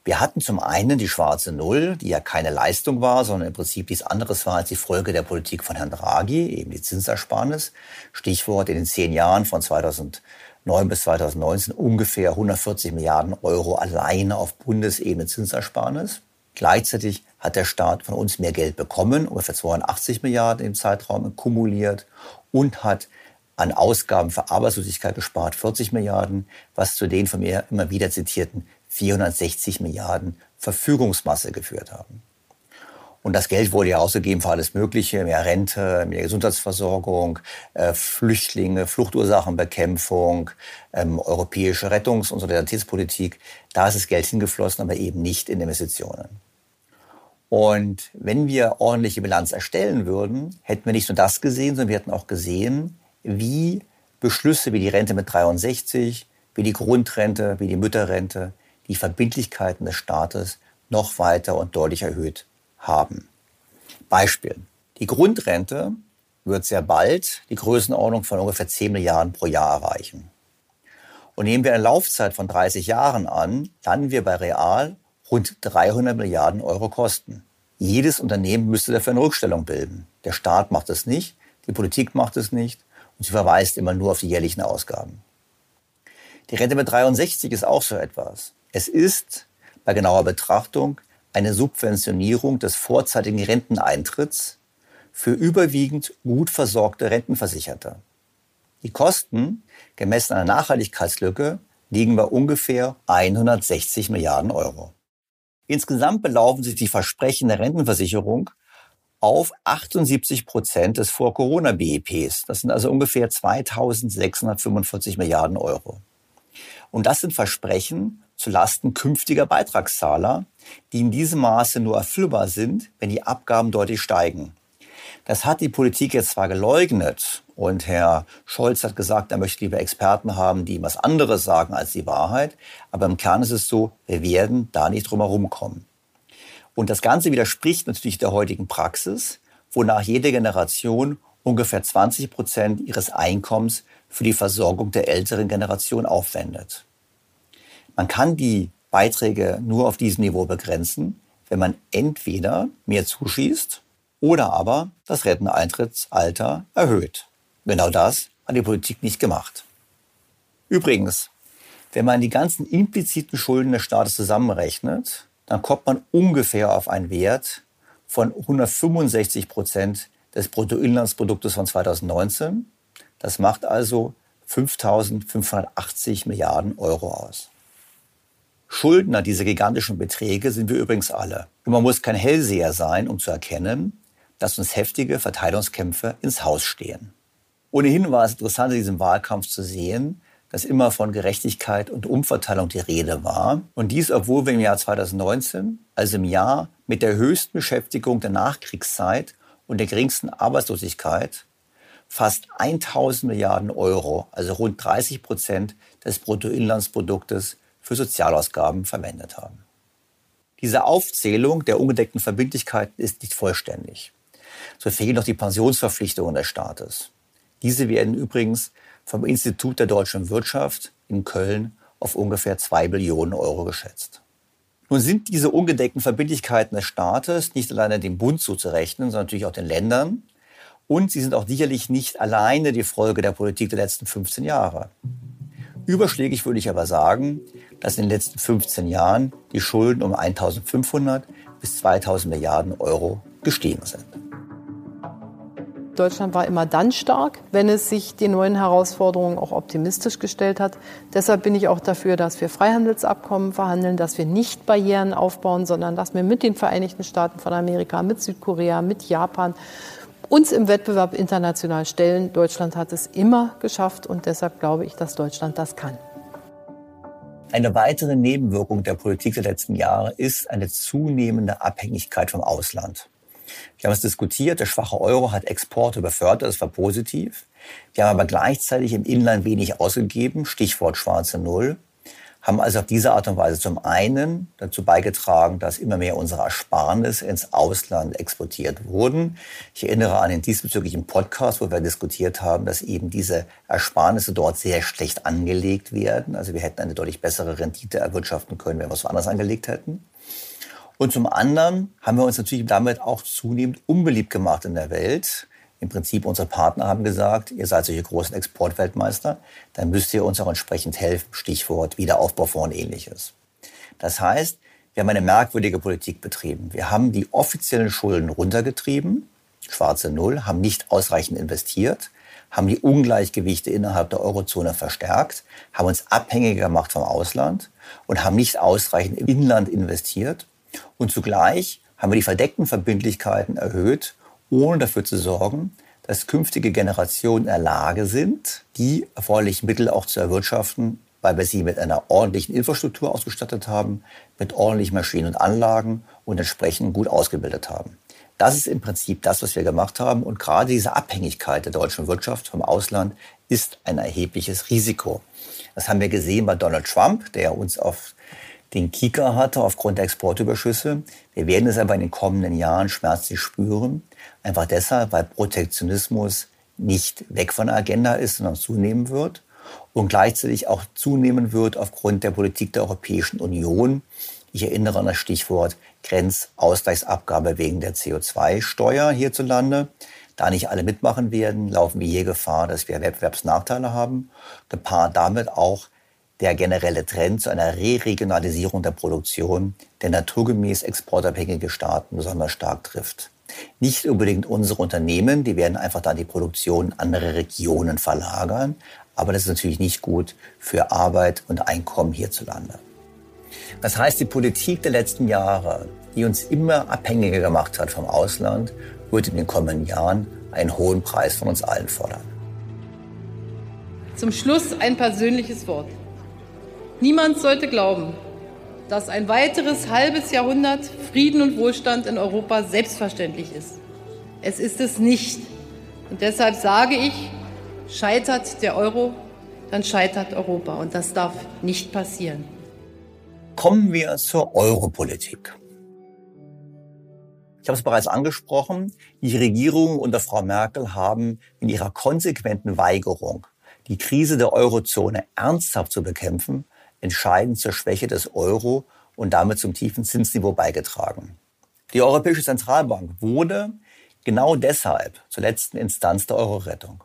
Speaker 3: Wir hatten zum einen die schwarze Null, die ja keine Leistung war, sondern im Prinzip nichts anderes war als die Folge der Politik von Herrn Draghi, eben die Zinsersparnis. Stichwort in den zehn Jahren von 2009 bis 2019 ungefähr 140 Milliarden Euro alleine auf Bundesebene Zinsersparnis. Gleichzeitig hat der Staat von uns mehr Geld bekommen, ungefähr 82 Milliarden im Zeitraum kumuliert und hat an Ausgaben für Arbeitslosigkeit gespart, 40 Milliarden, was zu den von mir immer wieder zitierten 460 Milliarden Verfügungsmasse geführt haben. Und das Geld wurde ja ausgegeben für alles Mögliche, mehr Rente, mehr Gesundheitsversorgung, äh, Flüchtlinge, Fluchtursachenbekämpfung, ähm, europäische Rettungs- und Solidaritätspolitik. Da ist das Geld hingeflossen, aber eben nicht in Investitionen. Und wenn wir ordentliche Bilanz erstellen würden, hätten wir nicht nur das gesehen, sondern wir hätten auch gesehen, wie Beschlüsse wie die Rente mit 63, wie die Grundrente, wie die Mütterrente, die Verbindlichkeiten des Staates noch weiter und deutlich erhöht haben. Beispiel. Die Grundrente wird sehr bald die Größenordnung von ungefähr 10 Milliarden pro Jahr erreichen. Und nehmen wir eine Laufzeit von 30 Jahren an, landen wir bei real rund 300 Milliarden Euro Kosten. Jedes Unternehmen müsste dafür eine Rückstellung bilden. Der Staat macht es nicht, die Politik macht es nicht und sie verweist immer nur auf die jährlichen Ausgaben. Die Rente mit 63 ist auch so etwas. Es ist bei genauer Betrachtung eine Subventionierung des vorzeitigen Renteneintritts für überwiegend gut versorgte Rentenversicherte. Die Kosten, gemessen an der Nachhaltigkeitslücke, liegen bei ungefähr 160 Milliarden Euro. Insgesamt belaufen sich die Versprechen der Rentenversicherung auf 78 Prozent des Vor-Corona-BEPs. Das sind also ungefähr 2645 Milliarden Euro. Und das sind Versprechen zu Lasten künftiger Beitragszahler, die in diesem Maße nur erfüllbar sind, wenn die Abgaben deutlich steigen. Das hat die Politik jetzt zwar geleugnet und Herr Scholz hat gesagt, er möchte lieber Experten haben, die was anderes sagen als die Wahrheit, aber im Kern ist es so, wir werden da nicht drum herum kommen. Und das Ganze widerspricht natürlich der heutigen Praxis, wonach jede Generation ungefähr 20 Prozent ihres Einkommens für die Versorgung der älteren Generation aufwendet. Man kann die Beiträge nur auf diesem Niveau begrenzen, wenn man entweder mehr zuschießt oder aber das Renteneintrittsalter erhöht. Genau das hat die Politik nicht gemacht. Übrigens, wenn man die ganzen impliziten Schulden des Staates zusammenrechnet, dann kommt man ungefähr auf einen Wert von 165 Prozent des Bruttoinlandsproduktes von 2019. Das macht also 5.580 Milliarden Euro aus. Schuldner dieser gigantischen Beträge sind wir übrigens alle. Und man muss kein Hellseher sein, um zu erkennen, dass uns heftige Verteilungskämpfe ins Haus stehen. Ohnehin war es interessant, in diesem Wahlkampf zu sehen, dass immer von Gerechtigkeit und Umverteilung die Rede war. Und dies, obwohl wir im Jahr 2019, also im Jahr mit der höchsten Beschäftigung der Nachkriegszeit und der geringsten Arbeitslosigkeit, fast 1000 Milliarden Euro, also rund 30 Prozent des Bruttoinlandsproduktes für Sozialausgaben verwendet haben. Diese Aufzählung der ungedeckten Verbindlichkeiten ist nicht vollständig. So fehlen noch die Pensionsverpflichtungen des Staates. Diese werden übrigens vom Institut der deutschen Wirtschaft in Köln auf ungefähr zwei Billionen Euro geschätzt. Nun sind diese ungedeckten Verbindlichkeiten des Staates nicht alleine dem Bund zuzurechnen, sondern natürlich auch den Ländern. Und sie sind auch sicherlich nicht alleine die Folge der Politik der letzten 15 Jahre. Überschlägig würde ich aber sagen, dass in den letzten 15 Jahren die Schulden um 1500 bis 2000 Milliarden Euro gestiegen sind.
Speaker 6: Deutschland war immer dann stark, wenn es sich den neuen Herausforderungen auch optimistisch gestellt hat. Deshalb bin ich auch dafür, dass wir Freihandelsabkommen verhandeln, dass wir nicht Barrieren aufbauen, sondern dass wir mit den Vereinigten Staaten von Amerika, mit Südkorea, mit Japan uns im Wettbewerb international stellen. Deutschland hat es immer geschafft und deshalb glaube ich, dass Deutschland das kann.
Speaker 3: Eine weitere Nebenwirkung der Politik der letzten Jahre ist eine zunehmende Abhängigkeit vom Ausland. Wir haben es diskutiert, der schwache Euro hat Exporte befördert, das war positiv. Wir haben aber gleichzeitig im Inland wenig ausgegeben, Stichwort schwarze Null, haben also auf diese Art und Weise zum einen dazu beigetragen, dass immer mehr unsere Ersparnisse ins Ausland exportiert wurden. Ich erinnere an den diesbezüglichen Podcast, wo wir diskutiert haben, dass eben diese Ersparnisse dort sehr schlecht angelegt werden. Also wir hätten eine deutlich bessere Rendite erwirtschaften können, wenn wir es woanders angelegt hätten. Und zum anderen haben wir uns natürlich damit auch zunehmend unbeliebt gemacht in der Welt. Im Prinzip unsere Partner haben gesagt, ihr seid solche großen Exportweltmeister, dann müsst ihr uns auch entsprechend helfen. Stichwort Wiederaufbaufonds und ähnliches. Das heißt, wir haben eine merkwürdige Politik betrieben. Wir haben die offiziellen Schulden runtergetrieben, schwarze Null, haben nicht ausreichend investiert, haben die Ungleichgewichte innerhalb der Eurozone verstärkt, haben uns abhängiger gemacht vom Ausland und haben nicht ausreichend im Inland investiert und zugleich haben wir die verdeckten Verbindlichkeiten erhöht, ohne dafür zu sorgen, dass künftige Generationen in der Lage sind, die erforderlichen Mittel auch zu erwirtschaften, weil wir sie mit einer ordentlichen Infrastruktur ausgestattet haben, mit ordentlichen Maschinen und Anlagen und entsprechend gut ausgebildet haben. Das ist im Prinzip das, was wir gemacht haben. Und gerade diese Abhängigkeit der deutschen Wirtschaft vom Ausland ist ein erhebliches Risiko. Das haben wir gesehen bei Donald Trump, der uns auf den Kika hatte aufgrund der Exportüberschüsse. Wir werden es aber in den kommenden Jahren schmerzlich spüren. Einfach deshalb, weil Protektionismus nicht weg von der Agenda ist, sondern zunehmen wird und gleichzeitig auch zunehmen wird aufgrund der Politik der Europäischen Union. Ich erinnere an das Stichwort Grenzausgleichsabgabe wegen der CO2-Steuer hierzulande. Da nicht alle mitmachen werden, laufen wir hier Gefahr, dass wir Wettbewerbsnachteile haben, gepaart damit auch der generelle Trend zu einer Re-Regionalisierung der Produktion, der naturgemäß exportabhängige Staaten besonders stark trifft. Nicht unbedingt unsere Unternehmen, die werden einfach dann die Produktion in andere Regionen verlagern, aber das ist natürlich nicht gut für Arbeit und Einkommen hierzulande. Das heißt, die Politik der letzten Jahre, die uns immer abhängiger gemacht hat vom Ausland, wird in den kommenden Jahren einen hohen Preis von uns allen fordern.
Speaker 6: Zum Schluss ein persönliches Wort. Niemand sollte glauben, dass ein weiteres halbes Jahrhundert Frieden und Wohlstand in Europa selbstverständlich ist. Es ist es nicht. Und deshalb sage ich, scheitert der Euro, dann scheitert Europa. Und das darf nicht passieren.
Speaker 3: Kommen wir zur Europolitik. Ich habe es bereits angesprochen, die Regierungen unter Frau Merkel haben in ihrer konsequenten Weigerung, die Krise der Eurozone ernsthaft zu bekämpfen, entscheidend zur Schwäche des Euro und damit zum tiefen Zinsniveau beigetragen. Die Europäische Zentralbank wurde genau deshalb zur letzten Instanz der Euro-Rettung.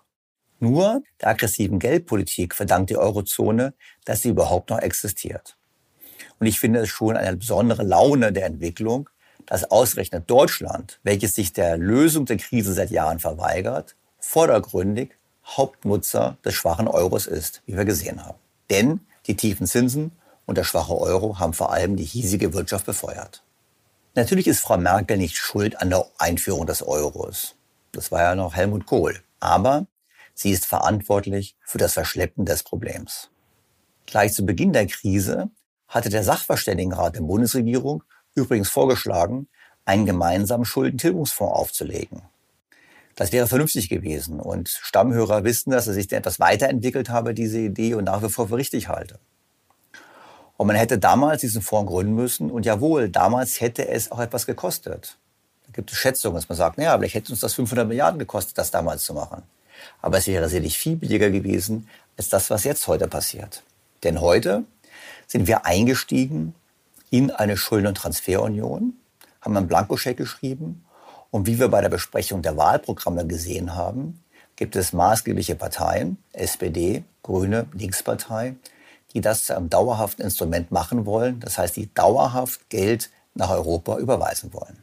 Speaker 3: Nur der aggressiven Geldpolitik verdankt die Eurozone, dass sie überhaupt noch existiert. Und ich finde es schon eine besondere Laune der Entwicklung, dass ausgerechnet Deutschland, welches sich der Lösung der Krise seit Jahren verweigert, vordergründig Hauptnutzer des schwachen Euros ist, wie wir gesehen haben. Denn die tiefen Zinsen und der schwache Euro haben vor allem die hiesige Wirtschaft befeuert. Natürlich ist Frau Merkel nicht schuld an der Einführung des Euros. Das war ja noch Helmut Kohl. Aber sie ist verantwortlich für das Verschleppen des Problems. Gleich zu Beginn der Krise hatte der Sachverständigenrat der Bundesregierung übrigens vorgeschlagen, einen gemeinsamen Schuldentilgungsfonds aufzulegen. Das wäre vernünftig gewesen. Und Stammhörer wissen, dass sich etwas weiterentwickelt habe, diese Idee, und nach wie vor für richtig halte. Und man hätte damals diesen Fonds gründen müssen. Und jawohl, damals hätte es auch etwas gekostet. Da gibt es Schätzungen, dass man sagt, naja, vielleicht hätte uns das 500 Milliarden gekostet, das damals zu machen. Aber es wäre sicherlich viel billiger gewesen, als das, was jetzt heute passiert. Denn heute sind wir eingestiegen in eine Schulden- und Transferunion, haben einen Blankoscheck geschrieben und wie wir bei der Besprechung der Wahlprogramme gesehen haben, gibt es maßgebliche Parteien, SPD, Grüne, Linkspartei, die das zu einem dauerhaften Instrument machen wollen. Das heißt, die dauerhaft Geld nach Europa überweisen wollen.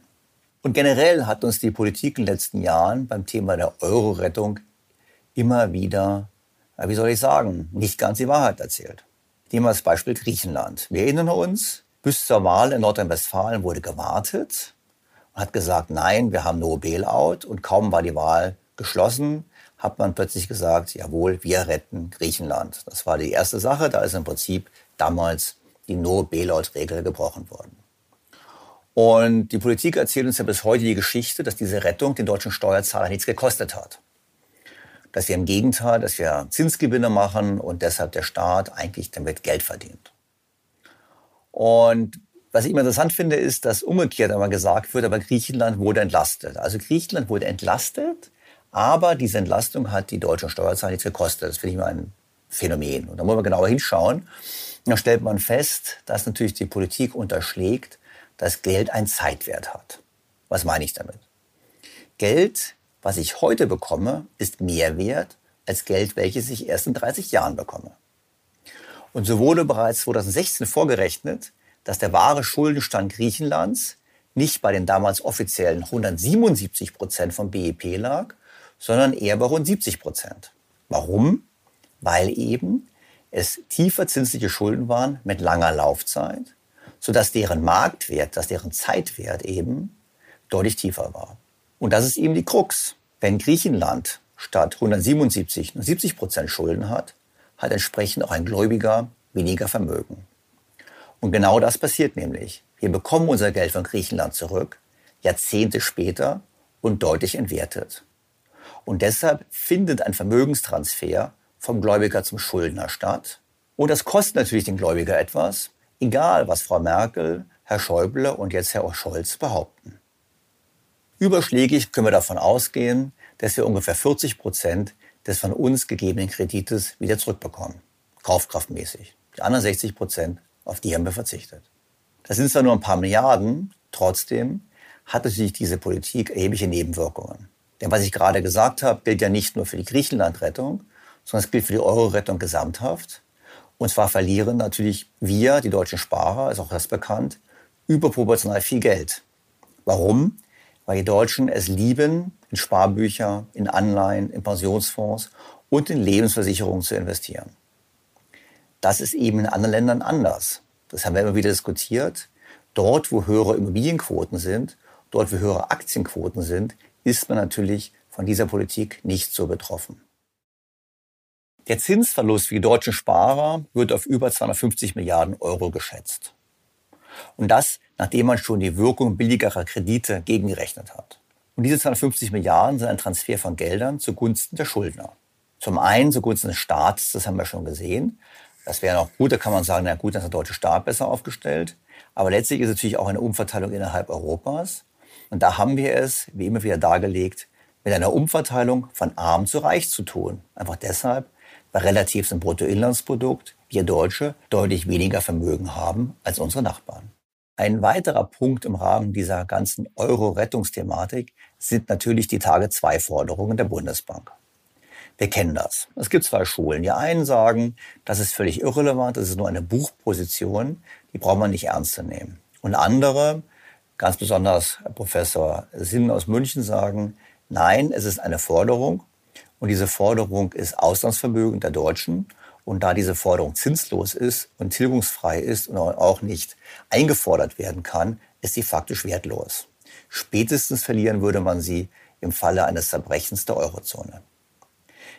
Speaker 3: Und generell hat uns die Politik in den letzten Jahren beim Thema der Euro-Rettung immer wieder, wie soll ich sagen, nicht ganz die Wahrheit erzählt. Nehmen wir das Beispiel Griechenland. Wir erinnern uns, bis zur Wahl in Nordrhein-Westfalen wurde gewartet hat gesagt, nein, wir haben no Bailout. Und kaum war die Wahl geschlossen, hat man plötzlich gesagt, jawohl, wir retten Griechenland. Das war die erste Sache. Da ist im Prinzip damals die No-Bailout-Regel gebrochen worden. Und die Politik erzählt uns ja bis heute die Geschichte, dass diese Rettung den deutschen Steuerzahler nichts gekostet hat. Dass wir im Gegenteil, dass wir Zinsgewinne machen und deshalb der Staat eigentlich damit Geld verdient. Und was ich immer interessant finde, ist, dass umgekehrt einmal gesagt wird, aber Griechenland wurde entlastet. Also Griechenland wurde entlastet, aber diese Entlastung hat die deutschen Steuerzahler nichts gekostet. Das finde ich mal ein Phänomen. Und da muss man genauer hinschauen. Und dann stellt man fest, dass natürlich die Politik unterschlägt, dass Geld einen Zeitwert hat. Was meine ich damit? Geld, was ich heute bekomme, ist mehr wert als Geld, welches ich erst in 30 Jahren bekomme. Und so wurde bereits 2016 vorgerechnet, dass der wahre Schuldenstand Griechenlands nicht bei den damals offiziellen 177 Prozent vom BIP lag, sondern eher bei rund 70 Prozent. Warum? Weil eben es tiefer zinsliche Schulden waren mit langer Laufzeit, sodass deren Marktwert, dass deren Zeitwert eben deutlich tiefer war. Und das ist eben die Krux. Wenn Griechenland statt 177 nur 70 Prozent Schulden hat, hat entsprechend auch ein Gläubiger weniger Vermögen. Und genau das passiert nämlich. Wir bekommen unser Geld von Griechenland zurück, Jahrzehnte später und deutlich entwertet. Und deshalb findet ein Vermögenstransfer vom Gläubiger zum Schuldner statt. Und das kostet natürlich den Gläubiger etwas, egal was Frau Merkel, Herr Schäuble und jetzt Herr Scholz behaupten. Überschlägig können wir davon ausgehen, dass wir ungefähr 40 Prozent des von uns gegebenen Kredites wieder zurückbekommen, kaufkraftmäßig. Die anderen 60 Prozent auf die haben wir verzichtet. Das sind zwar nur ein paar Milliarden, trotzdem hat natürlich diese Politik erhebliche Nebenwirkungen. Denn was ich gerade gesagt habe, gilt ja nicht nur für die Griechenland-Rettung, sondern es gilt für die Euro-Rettung gesamthaft. Und zwar verlieren natürlich wir, die deutschen Sparer, ist auch das bekannt, überproportional viel Geld. Warum? Weil die Deutschen es lieben, in Sparbücher, in Anleihen, in Pensionsfonds und in Lebensversicherungen zu investieren. Das ist eben in anderen Ländern anders. Das haben wir immer wieder diskutiert. Dort, wo höhere Immobilienquoten sind, dort, wo höhere Aktienquoten sind, ist man natürlich von dieser Politik nicht so betroffen. Der Zinsverlust für die deutschen Sparer wird auf über 250 Milliarden Euro geschätzt. Und das, nachdem man schon die Wirkung billigerer Kredite gegengerechnet hat. Und diese 250 Milliarden sind ein Transfer von Geldern zugunsten der Schuldner. Zum einen zugunsten des Staates, das haben wir schon gesehen. Das wäre noch gut, da kann man sagen, na gut, dann ist der deutsche Staat besser aufgestellt. Aber letztlich ist es natürlich auch eine Umverteilung innerhalb Europas. Und da haben wir es, wie immer wieder dargelegt, mit einer Umverteilung von arm zu reich zu tun. Einfach deshalb, weil relativ zum Bruttoinlandsprodukt wir Deutsche deutlich weniger Vermögen haben als unsere Nachbarn. Ein weiterer Punkt im Rahmen dieser ganzen Euro-Rettungsthematik sind natürlich die Tage-2-Forderungen der Bundesbank. Wir kennen das. Es gibt zwei Schulen. Die einen sagen, das ist völlig irrelevant, das ist nur eine Buchposition, die braucht man nicht ernst zu nehmen. Und andere, ganz besonders Professor Sinn aus München, sagen, nein, es ist eine Forderung und diese Forderung ist Auslandsvermögen der Deutschen. Und da diese Forderung zinslos ist und tilgungsfrei ist und auch nicht eingefordert werden kann, ist sie faktisch wertlos. Spätestens verlieren würde man sie im Falle eines Zerbrechens der Eurozone.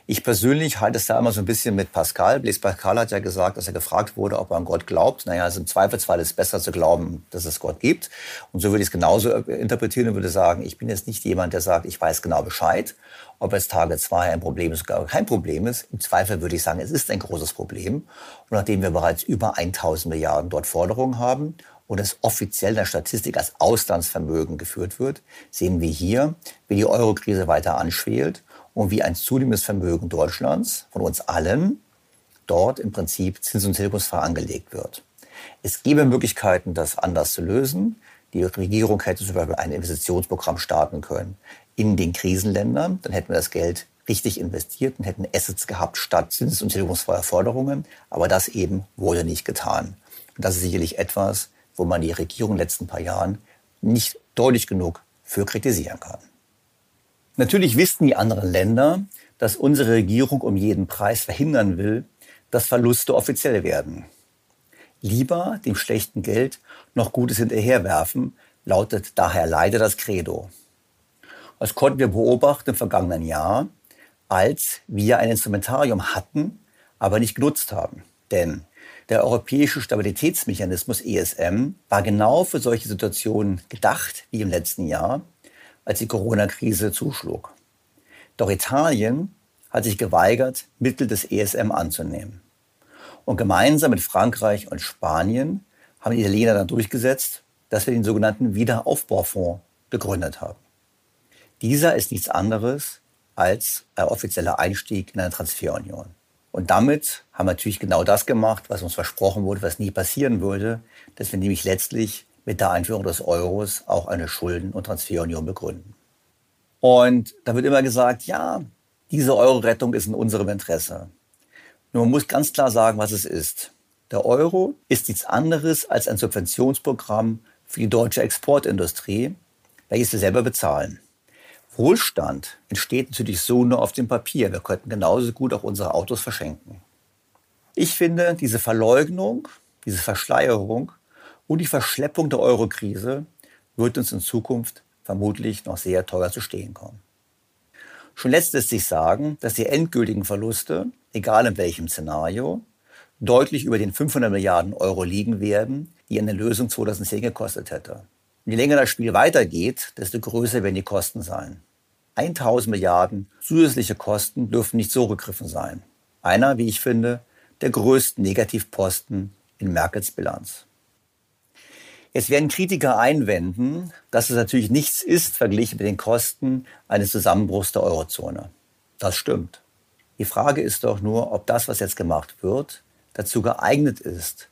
Speaker 3: Ich persönlich halte es da immer so ein bisschen mit Pascal. Blaise Pascal hat ja gesagt, dass er gefragt wurde, ob er an Gott glaubt. Naja, also im Zweifelsfall ist es besser zu glauben, dass es Gott gibt. Und so würde ich es genauso interpretieren und würde sagen, ich bin jetzt nicht jemand, der sagt, ich weiß genau Bescheid. Ob jetzt Tage zwei ein Problem ist oder kein Problem ist. Im Zweifel würde ich sagen, es ist ein großes Problem. Und nachdem wir bereits über 1000 Milliarden dort Forderungen haben und es offiziell in der Statistik als Auslandsvermögen geführt wird, sehen wir hier, wie die Eurokrise weiter anschwelt und wie ein zunehmendes Vermögen Deutschlands von uns allen dort im Prinzip zins- und tilgungsfrei angelegt wird. Es gäbe Möglichkeiten, das anders zu lösen. Die Regierung hätte zum Beispiel ein Investitionsprogramm starten können in den Krisenländern. Dann hätten wir das Geld richtig investiert und hätten Assets gehabt statt zins- und tilgungsfreier Forderungen. Aber das eben wurde nicht getan. Und das ist sicherlich etwas, wo man die Regierung in den letzten paar Jahren nicht deutlich genug für kritisieren kann. Natürlich wissen die anderen Länder, dass unsere Regierung um jeden Preis verhindern will, dass Verluste offiziell werden. Lieber dem schlechten Geld noch Gutes hinterherwerfen, lautet daher leider das Credo. Das konnten wir beobachten im vergangenen Jahr, als wir ein Instrumentarium hatten, aber nicht genutzt haben. Denn der europäische Stabilitätsmechanismus ESM war genau für solche Situationen gedacht wie im letzten Jahr als die Corona-Krise zuschlug. Doch Italien hat sich geweigert, Mittel des ESM anzunehmen. Und gemeinsam mit Frankreich und Spanien haben die Italiener dann durchgesetzt, dass wir den sogenannten Wiederaufbaufonds gegründet haben. Dieser ist nichts anderes als ein offizieller Einstieg in eine Transferunion. Und damit haben wir natürlich genau das gemacht, was uns versprochen wurde, was nie passieren würde, dass wir nämlich letztlich mit der Einführung des Euros auch eine Schulden- und Transferunion begründen. Und da wird immer gesagt, ja, diese Euro-Rettung ist in unserem Interesse. Nur man muss ganz klar sagen, was es ist. Der Euro ist nichts anderes als ein Subventionsprogramm für die deutsche Exportindustrie, welches wir selber bezahlen. Wohlstand entsteht natürlich so nur auf dem Papier. Wir könnten genauso gut auch unsere Autos verschenken. Ich finde, diese Verleugnung, diese Verschleierung und die Verschleppung der Eurokrise wird uns in Zukunft vermutlich noch sehr teuer zu stehen kommen. Schon lässt sich sagen, dass die endgültigen Verluste, egal in welchem Szenario, deutlich über den 500 Milliarden Euro liegen werden, die eine Lösung 2010 gekostet hätte. Und je länger das Spiel weitergeht, desto größer werden die Kosten sein. 1000 Milliarden zusätzliche Kosten dürfen nicht so gegriffen sein. Einer, wie ich finde, der größten Negativposten in Merkels Bilanz. Jetzt werden Kritiker einwenden, dass es natürlich nichts ist verglichen mit den Kosten eines Zusammenbruchs der Eurozone. Das stimmt. Die Frage ist doch nur, ob das, was jetzt gemacht wird, dazu geeignet ist,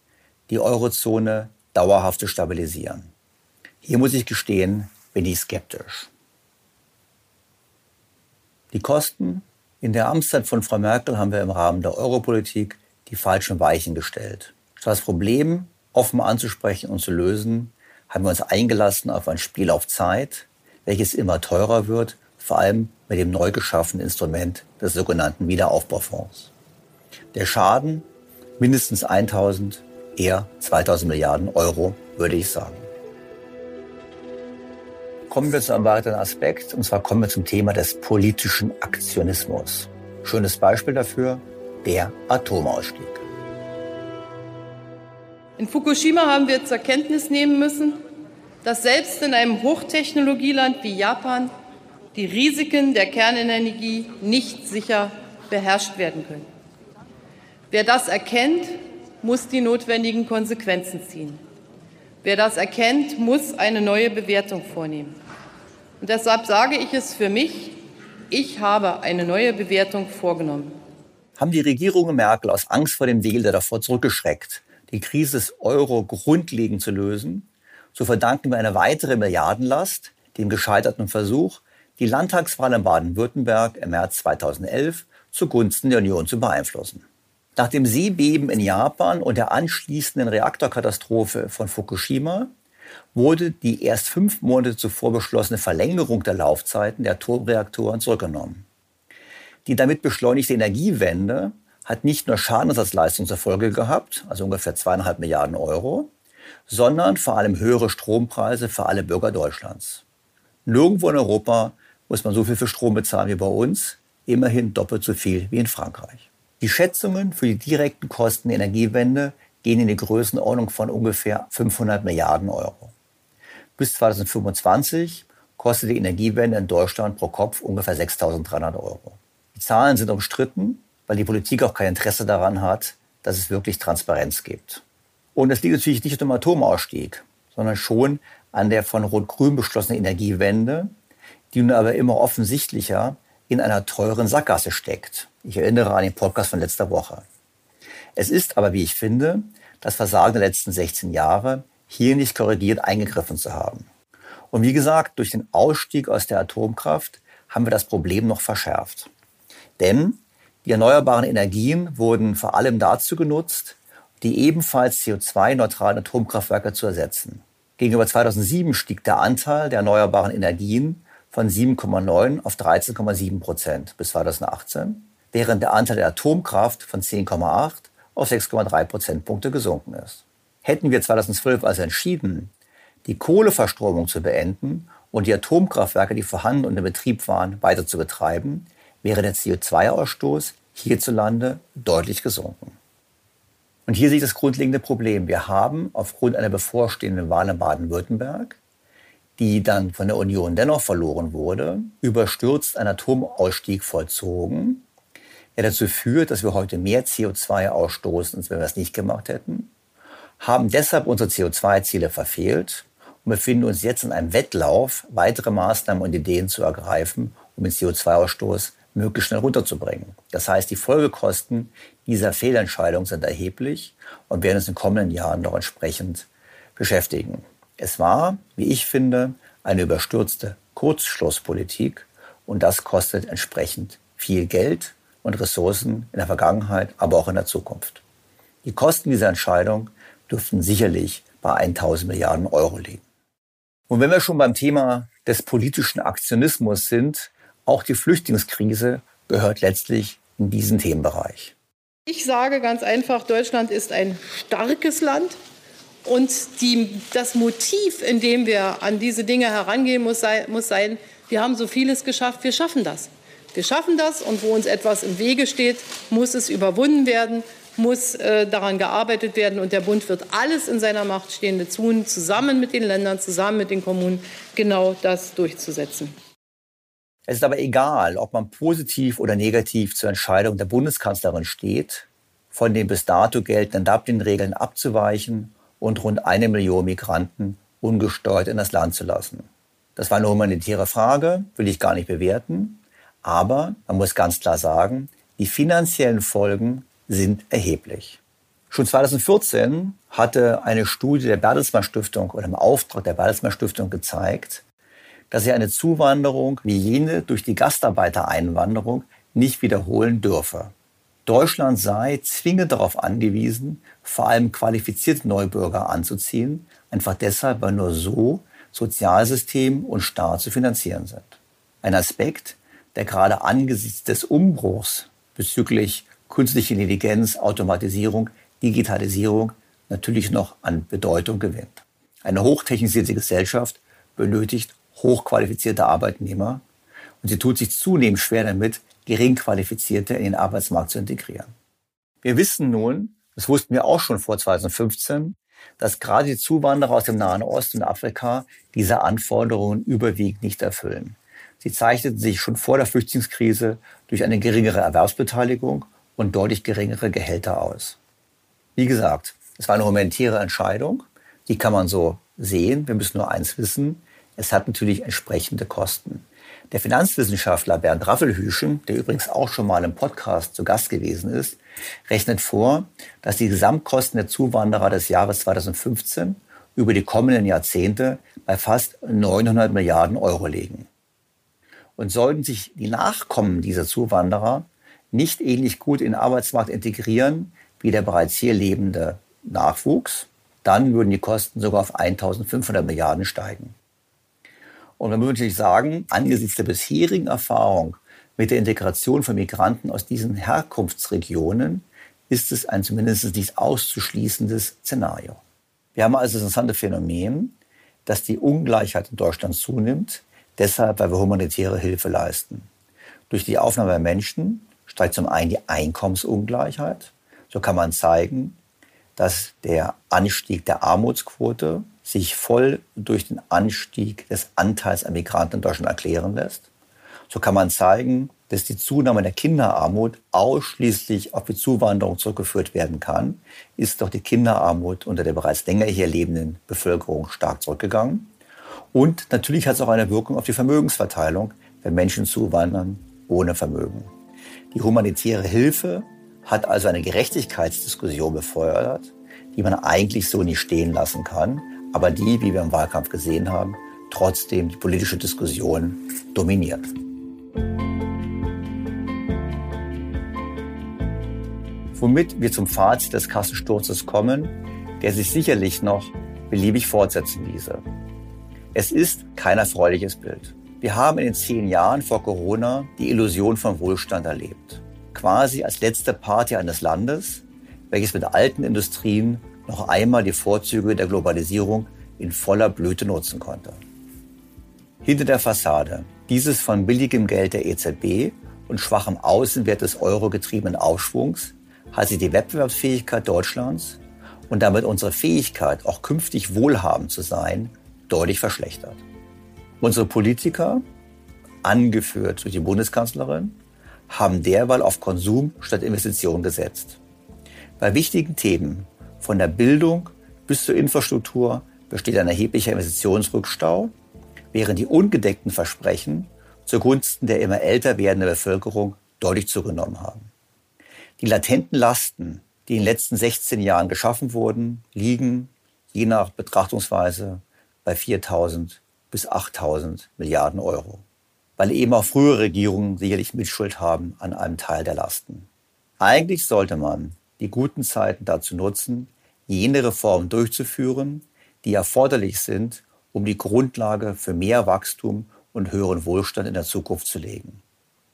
Speaker 3: die Eurozone dauerhaft zu stabilisieren. Hier muss ich gestehen, bin ich skeptisch. Die Kosten in der Amtszeit von Frau Merkel haben wir im Rahmen der Europolitik die falschen Weichen gestellt. Das Problem offen anzusprechen und zu lösen, haben wir uns eingelassen auf ein Spiel auf Zeit, welches immer teurer wird, vor allem mit dem neu geschaffenen Instrument des sogenannten Wiederaufbaufonds. Der Schaden mindestens 1000, eher 2000 Milliarden Euro, würde ich sagen. Kommen wir zu einem weiteren Aspekt, und zwar kommen wir zum Thema des politischen Aktionismus. Schönes Beispiel dafür, der Atomausstieg.
Speaker 6: In Fukushima haben wir zur Kenntnis nehmen müssen, dass selbst in einem Hochtechnologieland wie Japan die Risiken der Kernenergie nicht sicher beherrscht werden können. Wer das erkennt, muss die notwendigen Konsequenzen ziehen. Wer das erkennt, muss eine neue Bewertung vornehmen. Und deshalb sage ich es für mich, ich habe eine neue Bewertung vorgenommen.
Speaker 3: Haben die Regierungen Merkel aus Angst vor dem Wähler davor zurückgeschreckt, die Krise des Euro grundlegend zu lösen, so verdanken wir eine weitere Milliardenlast dem gescheiterten Versuch, die Landtagswahl in Baden-Württemberg im März 2011 zugunsten der Union zu beeinflussen. Nach dem Seebeben in Japan und der anschließenden Reaktorkatastrophe von Fukushima wurde die erst fünf Monate zuvor beschlossene Verlängerung der Laufzeiten der Atomreaktoren zurückgenommen. Die damit beschleunigte Energiewende hat nicht nur Schadenersatzleistung zur Folge gehabt, also ungefähr zweieinhalb Milliarden Euro, sondern vor allem höhere Strompreise für alle Bürger Deutschlands. Nirgendwo in Europa muss man so viel für Strom bezahlen wie bei uns, immerhin doppelt so viel wie in Frankreich. Die Schätzungen für die direkten Kosten der Energiewende gehen in die Größenordnung von ungefähr 500 Milliarden Euro. Bis 2025 kostet die Energiewende in Deutschland pro Kopf ungefähr 6.300 Euro. Die Zahlen sind umstritten, weil die Politik auch kein Interesse daran hat, dass es wirklich Transparenz gibt. Und es liegt natürlich nicht am Atomausstieg, sondern schon an der von Rot-Grün beschlossenen Energiewende, die nun aber immer offensichtlicher in einer teuren Sackgasse steckt. Ich erinnere an den Podcast von letzter Woche. Es ist aber, wie ich finde, das Versagen der letzten 16 Jahre, hier nicht korrigiert eingegriffen zu haben. Und wie gesagt, durch den Ausstieg aus der Atomkraft haben wir das Problem noch verschärft. Denn die erneuerbaren Energien wurden vor allem dazu genutzt, die ebenfalls CO2-neutralen Atomkraftwerke zu ersetzen. Gegenüber 2007 stieg der Anteil der erneuerbaren Energien von 7,9 auf 13,7 Prozent bis 2018, während der Anteil der Atomkraft von 10,8 auf 6,3 Prozentpunkte gesunken ist. Hätten wir 2012 also entschieden, die Kohleverstromung zu beenden und die Atomkraftwerke, die vorhanden und in Betrieb waren, weiter zu betreiben, wäre der CO2-Ausstoß hierzulande deutlich gesunken. Und hier sehe ich das grundlegende Problem. Wir haben aufgrund einer bevorstehenden Wahl in Baden-Württemberg, die dann von der Union dennoch verloren wurde, überstürzt einen Atomausstieg vollzogen, der dazu führt, dass wir heute mehr CO2 ausstoßen, als wenn wir das nicht gemacht hätten, haben deshalb unsere CO2-Ziele verfehlt und befinden uns jetzt in einem Wettlauf, weitere Maßnahmen und Ideen zu ergreifen, um den CO2-Ausstoß möglichst schnell runterzubringen. Das heißt, die Folgekosten dieser Fehlentscheidung sind erheblich und werden uns in den kommenden Jahren noch entsprechend beschäftigen. Es war, wie ich finde, eine überstürzte Kurzschlusspolitik und das kostet entsprechend viel Geld und Ressourcen in der Vergangenheit, aber auch in der Zukunft. Die Kosten dieser Entscheidung dürften sicherlich bei 1000 Milliarden Euro liegen. Und wenn wir schon beim Thema des politischen Aktionismus sind, auch die Flüchtlingskrise gehört letztlich in diesen Themenbereich.
Speaker 6: Ich sage ganz einfach, Deutschland ist ein starkes Land. Und die, das Motiv, in dem wir an diese Dinge herangehen, muss, sei, muss sein, wir haben so vieles geschafft, wir schaffen das. Wir schaffen das und wo uns etwas im Wege steht, muss es überwunden werden, muss äh, daran gearbeitet werden und der Bund wird alles in seiner Macht Stehende tun, zusammen mit den Ländern, zusammen mit den Kommunen, genau das durchzusetzen.
Speaker 3: Es ist aber egal, ob man positiv oder negativ zur Entscheidung der Bundeskanzlerin steht, von den bis dato geltenden Dublin-Regeln abzuweichen und rund eine Million Migranten ungesteuert in das Land zu lassen. Das war eine humanitäre Frage, will ich gar nicht bewerten. Aber man muss ganz klar sagen, die finanziellen Folgen sind erheblich. Schon 2014 hatte eine Studie der Bertelsmann Stiftung oder im Auftrag der Bertelsmann Stiftung gezeigt, dass er eine Zuwanderung wie jene durch die Gastarbeitereinwanderung nicht wiederholen dürfe. Deutschland sei zwingend darauf angewiesen, vor allem qualifizierte Neubürger anzuziehen, einfach deshalb, weil nur so Sozialsystem und Staat zu finanzieren sind. Ein Aspekt, der gerade angesichts des Umbruchs bezüglich künstlicher Intelligenz, Automatisierung, Digitalisierung natürlich noch an Bedeutung gewinnt. Eine hochtechnisierte Gesellschaft benötigt hochqualifizierte Arbeitnehmer und sie tut sich zunehmend schwer damit, geringqualifizierte in den Arbeitsmarkt zu integrieren. Wir wissen nun, das wussten wir auch schon vor 2015, dass gerade die Zuwanderer aus dem Nahen Osten und Afrika diese Anforderungen überwiegend nicht erfüllen. Sie zeichneten sich schon vor der Flüchtlingskrise durch eine geringere Erwerbsbeteiligung und deutlich geringere Gehälter aus. Wie gesagt, es war eine humanitäre Entscheidung. Die kann man so sehen. Wir müssen nur eins wissen. Es hat natürlich entsprechende Kosten. Der Finanzwissenschaftler Bernd Raffelhüschen, der übrigens auch schon mal im Podcast zu Gast gewesen ist, rechnet vor, dass die Gesamtkosten der Zuwanderer des Jahres 2015 über die kommenden Jahrzehnte bei fast 900 Milliarden Euro liegen. Und sollten sich die Nachkommen dieser Zuwanderer nicht ähnlich gut in den Arbeitsmarkt integrieren wie der bereits hier lebende Nachwuchs, dann würden die Kosten sogar auf 1500 Milliarden steigen. Und man würde natürlich sagen, angesichts der bisherigen Erfahrung mit der Integration von Migranten aus diesen Herkunftsregionen ist es ein zumindest nicht auszuschließendes Szenario. Wir haben also das interessante Phänomen, dass die Ungleichheit in Deutschland zunimmt, deshalb, weil wir humanitäre Hilfe leisten. Durch die Aufnahme der Menschen steigt zum einen die Einkommensungleichheit. So kann man zeigen, dass der Anstieg der Armutsquote sich voll durch den Anstieg des Anteils an Migranten in Deutschland erklären lässt. So kann man zeigen, dass die Zunahme der Kinderarmut ausschließlich auf die Zuwanderung zurückgeführt werden kann, ist doch die Kinderarmut unter der bereits länger hier lebenden Bevölkerung stark zurückgegangen. Und natürlich hat es auch eine Wirkung auf die Vermögensverteilung, wenn Menschen zuwandern ohne Vermögen. Die humanitäre Hilfe hat also eine Gerechtigkeitsdiskussion befeuert, die man eigentlich so nicht stehen lassen kann, aber die, wie wir im Wahlkampf gesehen haben, trotzdem die politische Diskussion dominiert. Womit wir zum Fazit des Kassensturzes kommen, der sich sicherlich noch beliebig fortsetzen ließe. Es ist kein erfreuliches Bild. Wir haben in den zehn Jahren vor Corona die Illusion von Wohlstand erlebt. Quasi als letzte Party eines Landes, welches mit alten Industrien noch einmal die Vorzüge der Globalisierung in voller Blüte nutzen konnte. Hinter der Fassade dieses von billigem Geld der EZB und schwachem Außenwert des Euro getriebenen Aufschwungs hat sich die Wettbewerbsfähigkeit Deutschlands und damit unsere Fähigkeit, auch künftig wohlhabend zu sein, deutlich verschlechtert. Unsere Politiker, angeführt durch die Bundeskanzlerin, haben derweil auf Konsum statt Investition gesetzt. Bei wichtigen Themen von der Bildung bis zur Infrastruktur besteht ein erheblicher Investitionsrückstau, während die ungedeckten Versprechen zugunsten der immer älter werdenden Bevölkerung deutlich zugenommen haben. Die latenten Lasten, die in den letzten 16 Jahren geschaffen wurden, liegen je nach Betrachtungsweise bei 4.000 bis 8.000 Milliarden Euro, weil eben auch frühere Regierungen sicherlich Mitschuld haben an einem Teil der Lasten. Eigentlich sollte man die guten Zeiten dazu nutzen, jene Reformen durchzuführen, die erforderlich sind, um die Grundlage für mehr Wachstum und höheren Wohlstand in der Zukunft zu legen.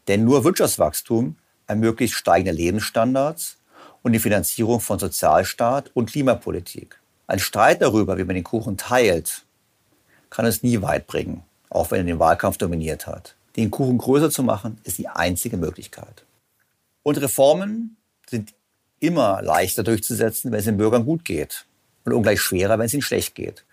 Speaker 3: Denn nur Wirtschaftswachstum ermöglicht steigende Lebensstandards und die Finanzierung von Sozialstaat und Klimapolitik. Ein Streit darüber, wie man den Kuchen teilt, kann es nie weit bringen, auch wenn er den Wahlkampf dominiert hat. Den Kuchen größer zu machen, ist die einzige Möglichkeit. Und Reformen sind immer leichter durchzusetzen, wenn es den Bürgern gut geht und ungleich schwerer, wenn es ihnen schlecht geht.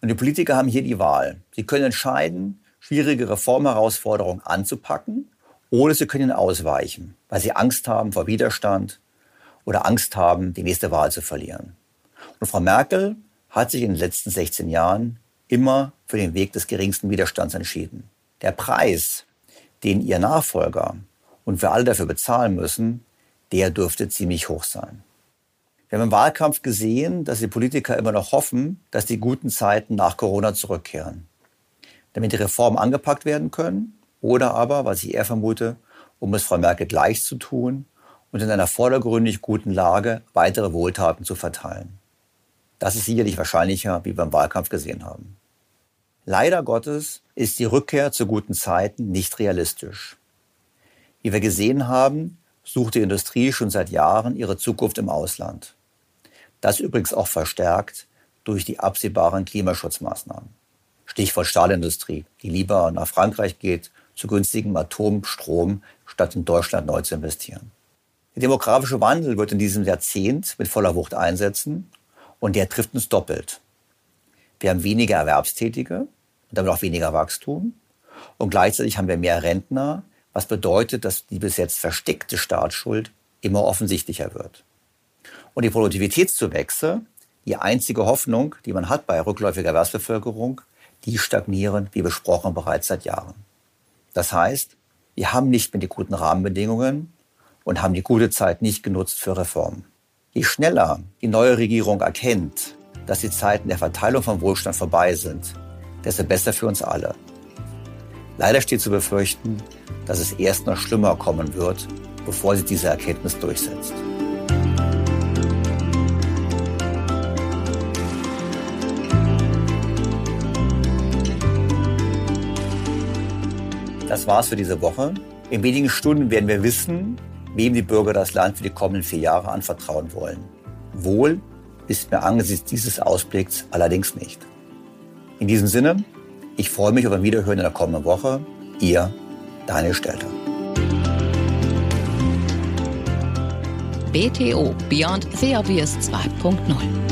Speaker 3: Und die Politiker haben hier die Wahl. Sie können entscheiden, schwierige Reformherausforderungen anzupacken oder sie können ausweichen, weil sie Angst haben vor Widerstand oder Angst haben, die nächste Wahl zu verlieren. Und Frau Merkel hat sich in den letzten 16 Jahren immer für den Weg des geringsten Widerstands entschieden. Der Preis, den ihr Nachfolger und wir alle dafür bezahlen müssen, der dürfte ziemlich hoch sein. Wir haben im Wahlkampf gesehen, dass die Politiker immer noch hoffen, dass die guten Zeiten nach Corona zurückkehren, damit die Reformen angepackt werden können oder aber, was ich eher vermute, um es Frau Merkel gleich zu tun und in einer vordergründig guten Lage, weitere Wohltaten zu verteilen. Das ist sicherlich wahrscheinlicher, wie wir im Wahlkampf gesehen haben. Leider Gottes ist die Rückkehr zu guten Zeiten nicht realistisch. Wie wir gesehen haben, sucht die Industrie schon seit Jahren ihre Zukunft im Ausland. Das übrigens auch verstärkt durch die absehbaren Klimaschutzmaßnahmen. Stichwort Stahlindustrie, die lieber nach Frankreich geht, zu günstigem Atomstrom, statt in Deutschland neu zu investieren. Der demografische Wandel wird in diesem Jahrzehnt mit voller Wucht einsetzen und der trifft uns doppelt. Wir haben weniger Erwerbstätige und damit auch weniger Wachstum und gleichzeitig haben wir mehr Rentner, was bedeutet, dass die bis jetzt versteckte Staatsschuld immer offensichtlicher wird. Und die Produktivitätszuwächse, die einzige Hoffnung, die man hat bei rückläufiger Erwerbsbevölkerung, die stagnieren, wie besprochen, bereits seit Jahren. Das heißt, wir haben nicht mehr die guten Rahmenbedingungen und haben die gute Zeit nicht genutzt für Reformen. Je schneller die neue Regierung erkennt, dass die Zeiten der Verteilung von Wohlstand vorbei sind, desto besser für uns alle. Leider steht zu befürchten, dass es erst noch schlimmer kommen wird, bevor sich diese Erkenntnis durchsetzt. Das war's für diese Woche. In wenigen Stunden werden wir wissen, wem die Bürger das Land für die kommenden vier Jahre anvertrauen wollen. Wohl ist mir angesichts dieses Ausblicks allerdings nicht. In diesem Sinne, ich freue mich auf ein Wiederhören in der kommenden Woche. Ihr Daniel Stelter.
Speaker 2: BTO Beyond the Obvious 2.0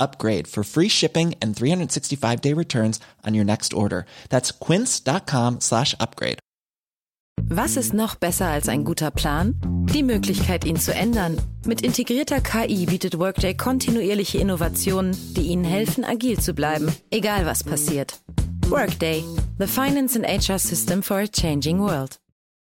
Speaker 8: upgrade for free shipping and 365 day returns on your next order. That's quince.com slash upgrade.
Speaker 9: Was ist noch besser als ein guter Plan? Die Möglichkeit, ihn zu ändern. Mit integrierter KI bietet Workday kontinuierliche Innovationen, die Ihnen helfen, agil zu bleiben, egal was passiert. Workday, the finance and HR system for a changing world.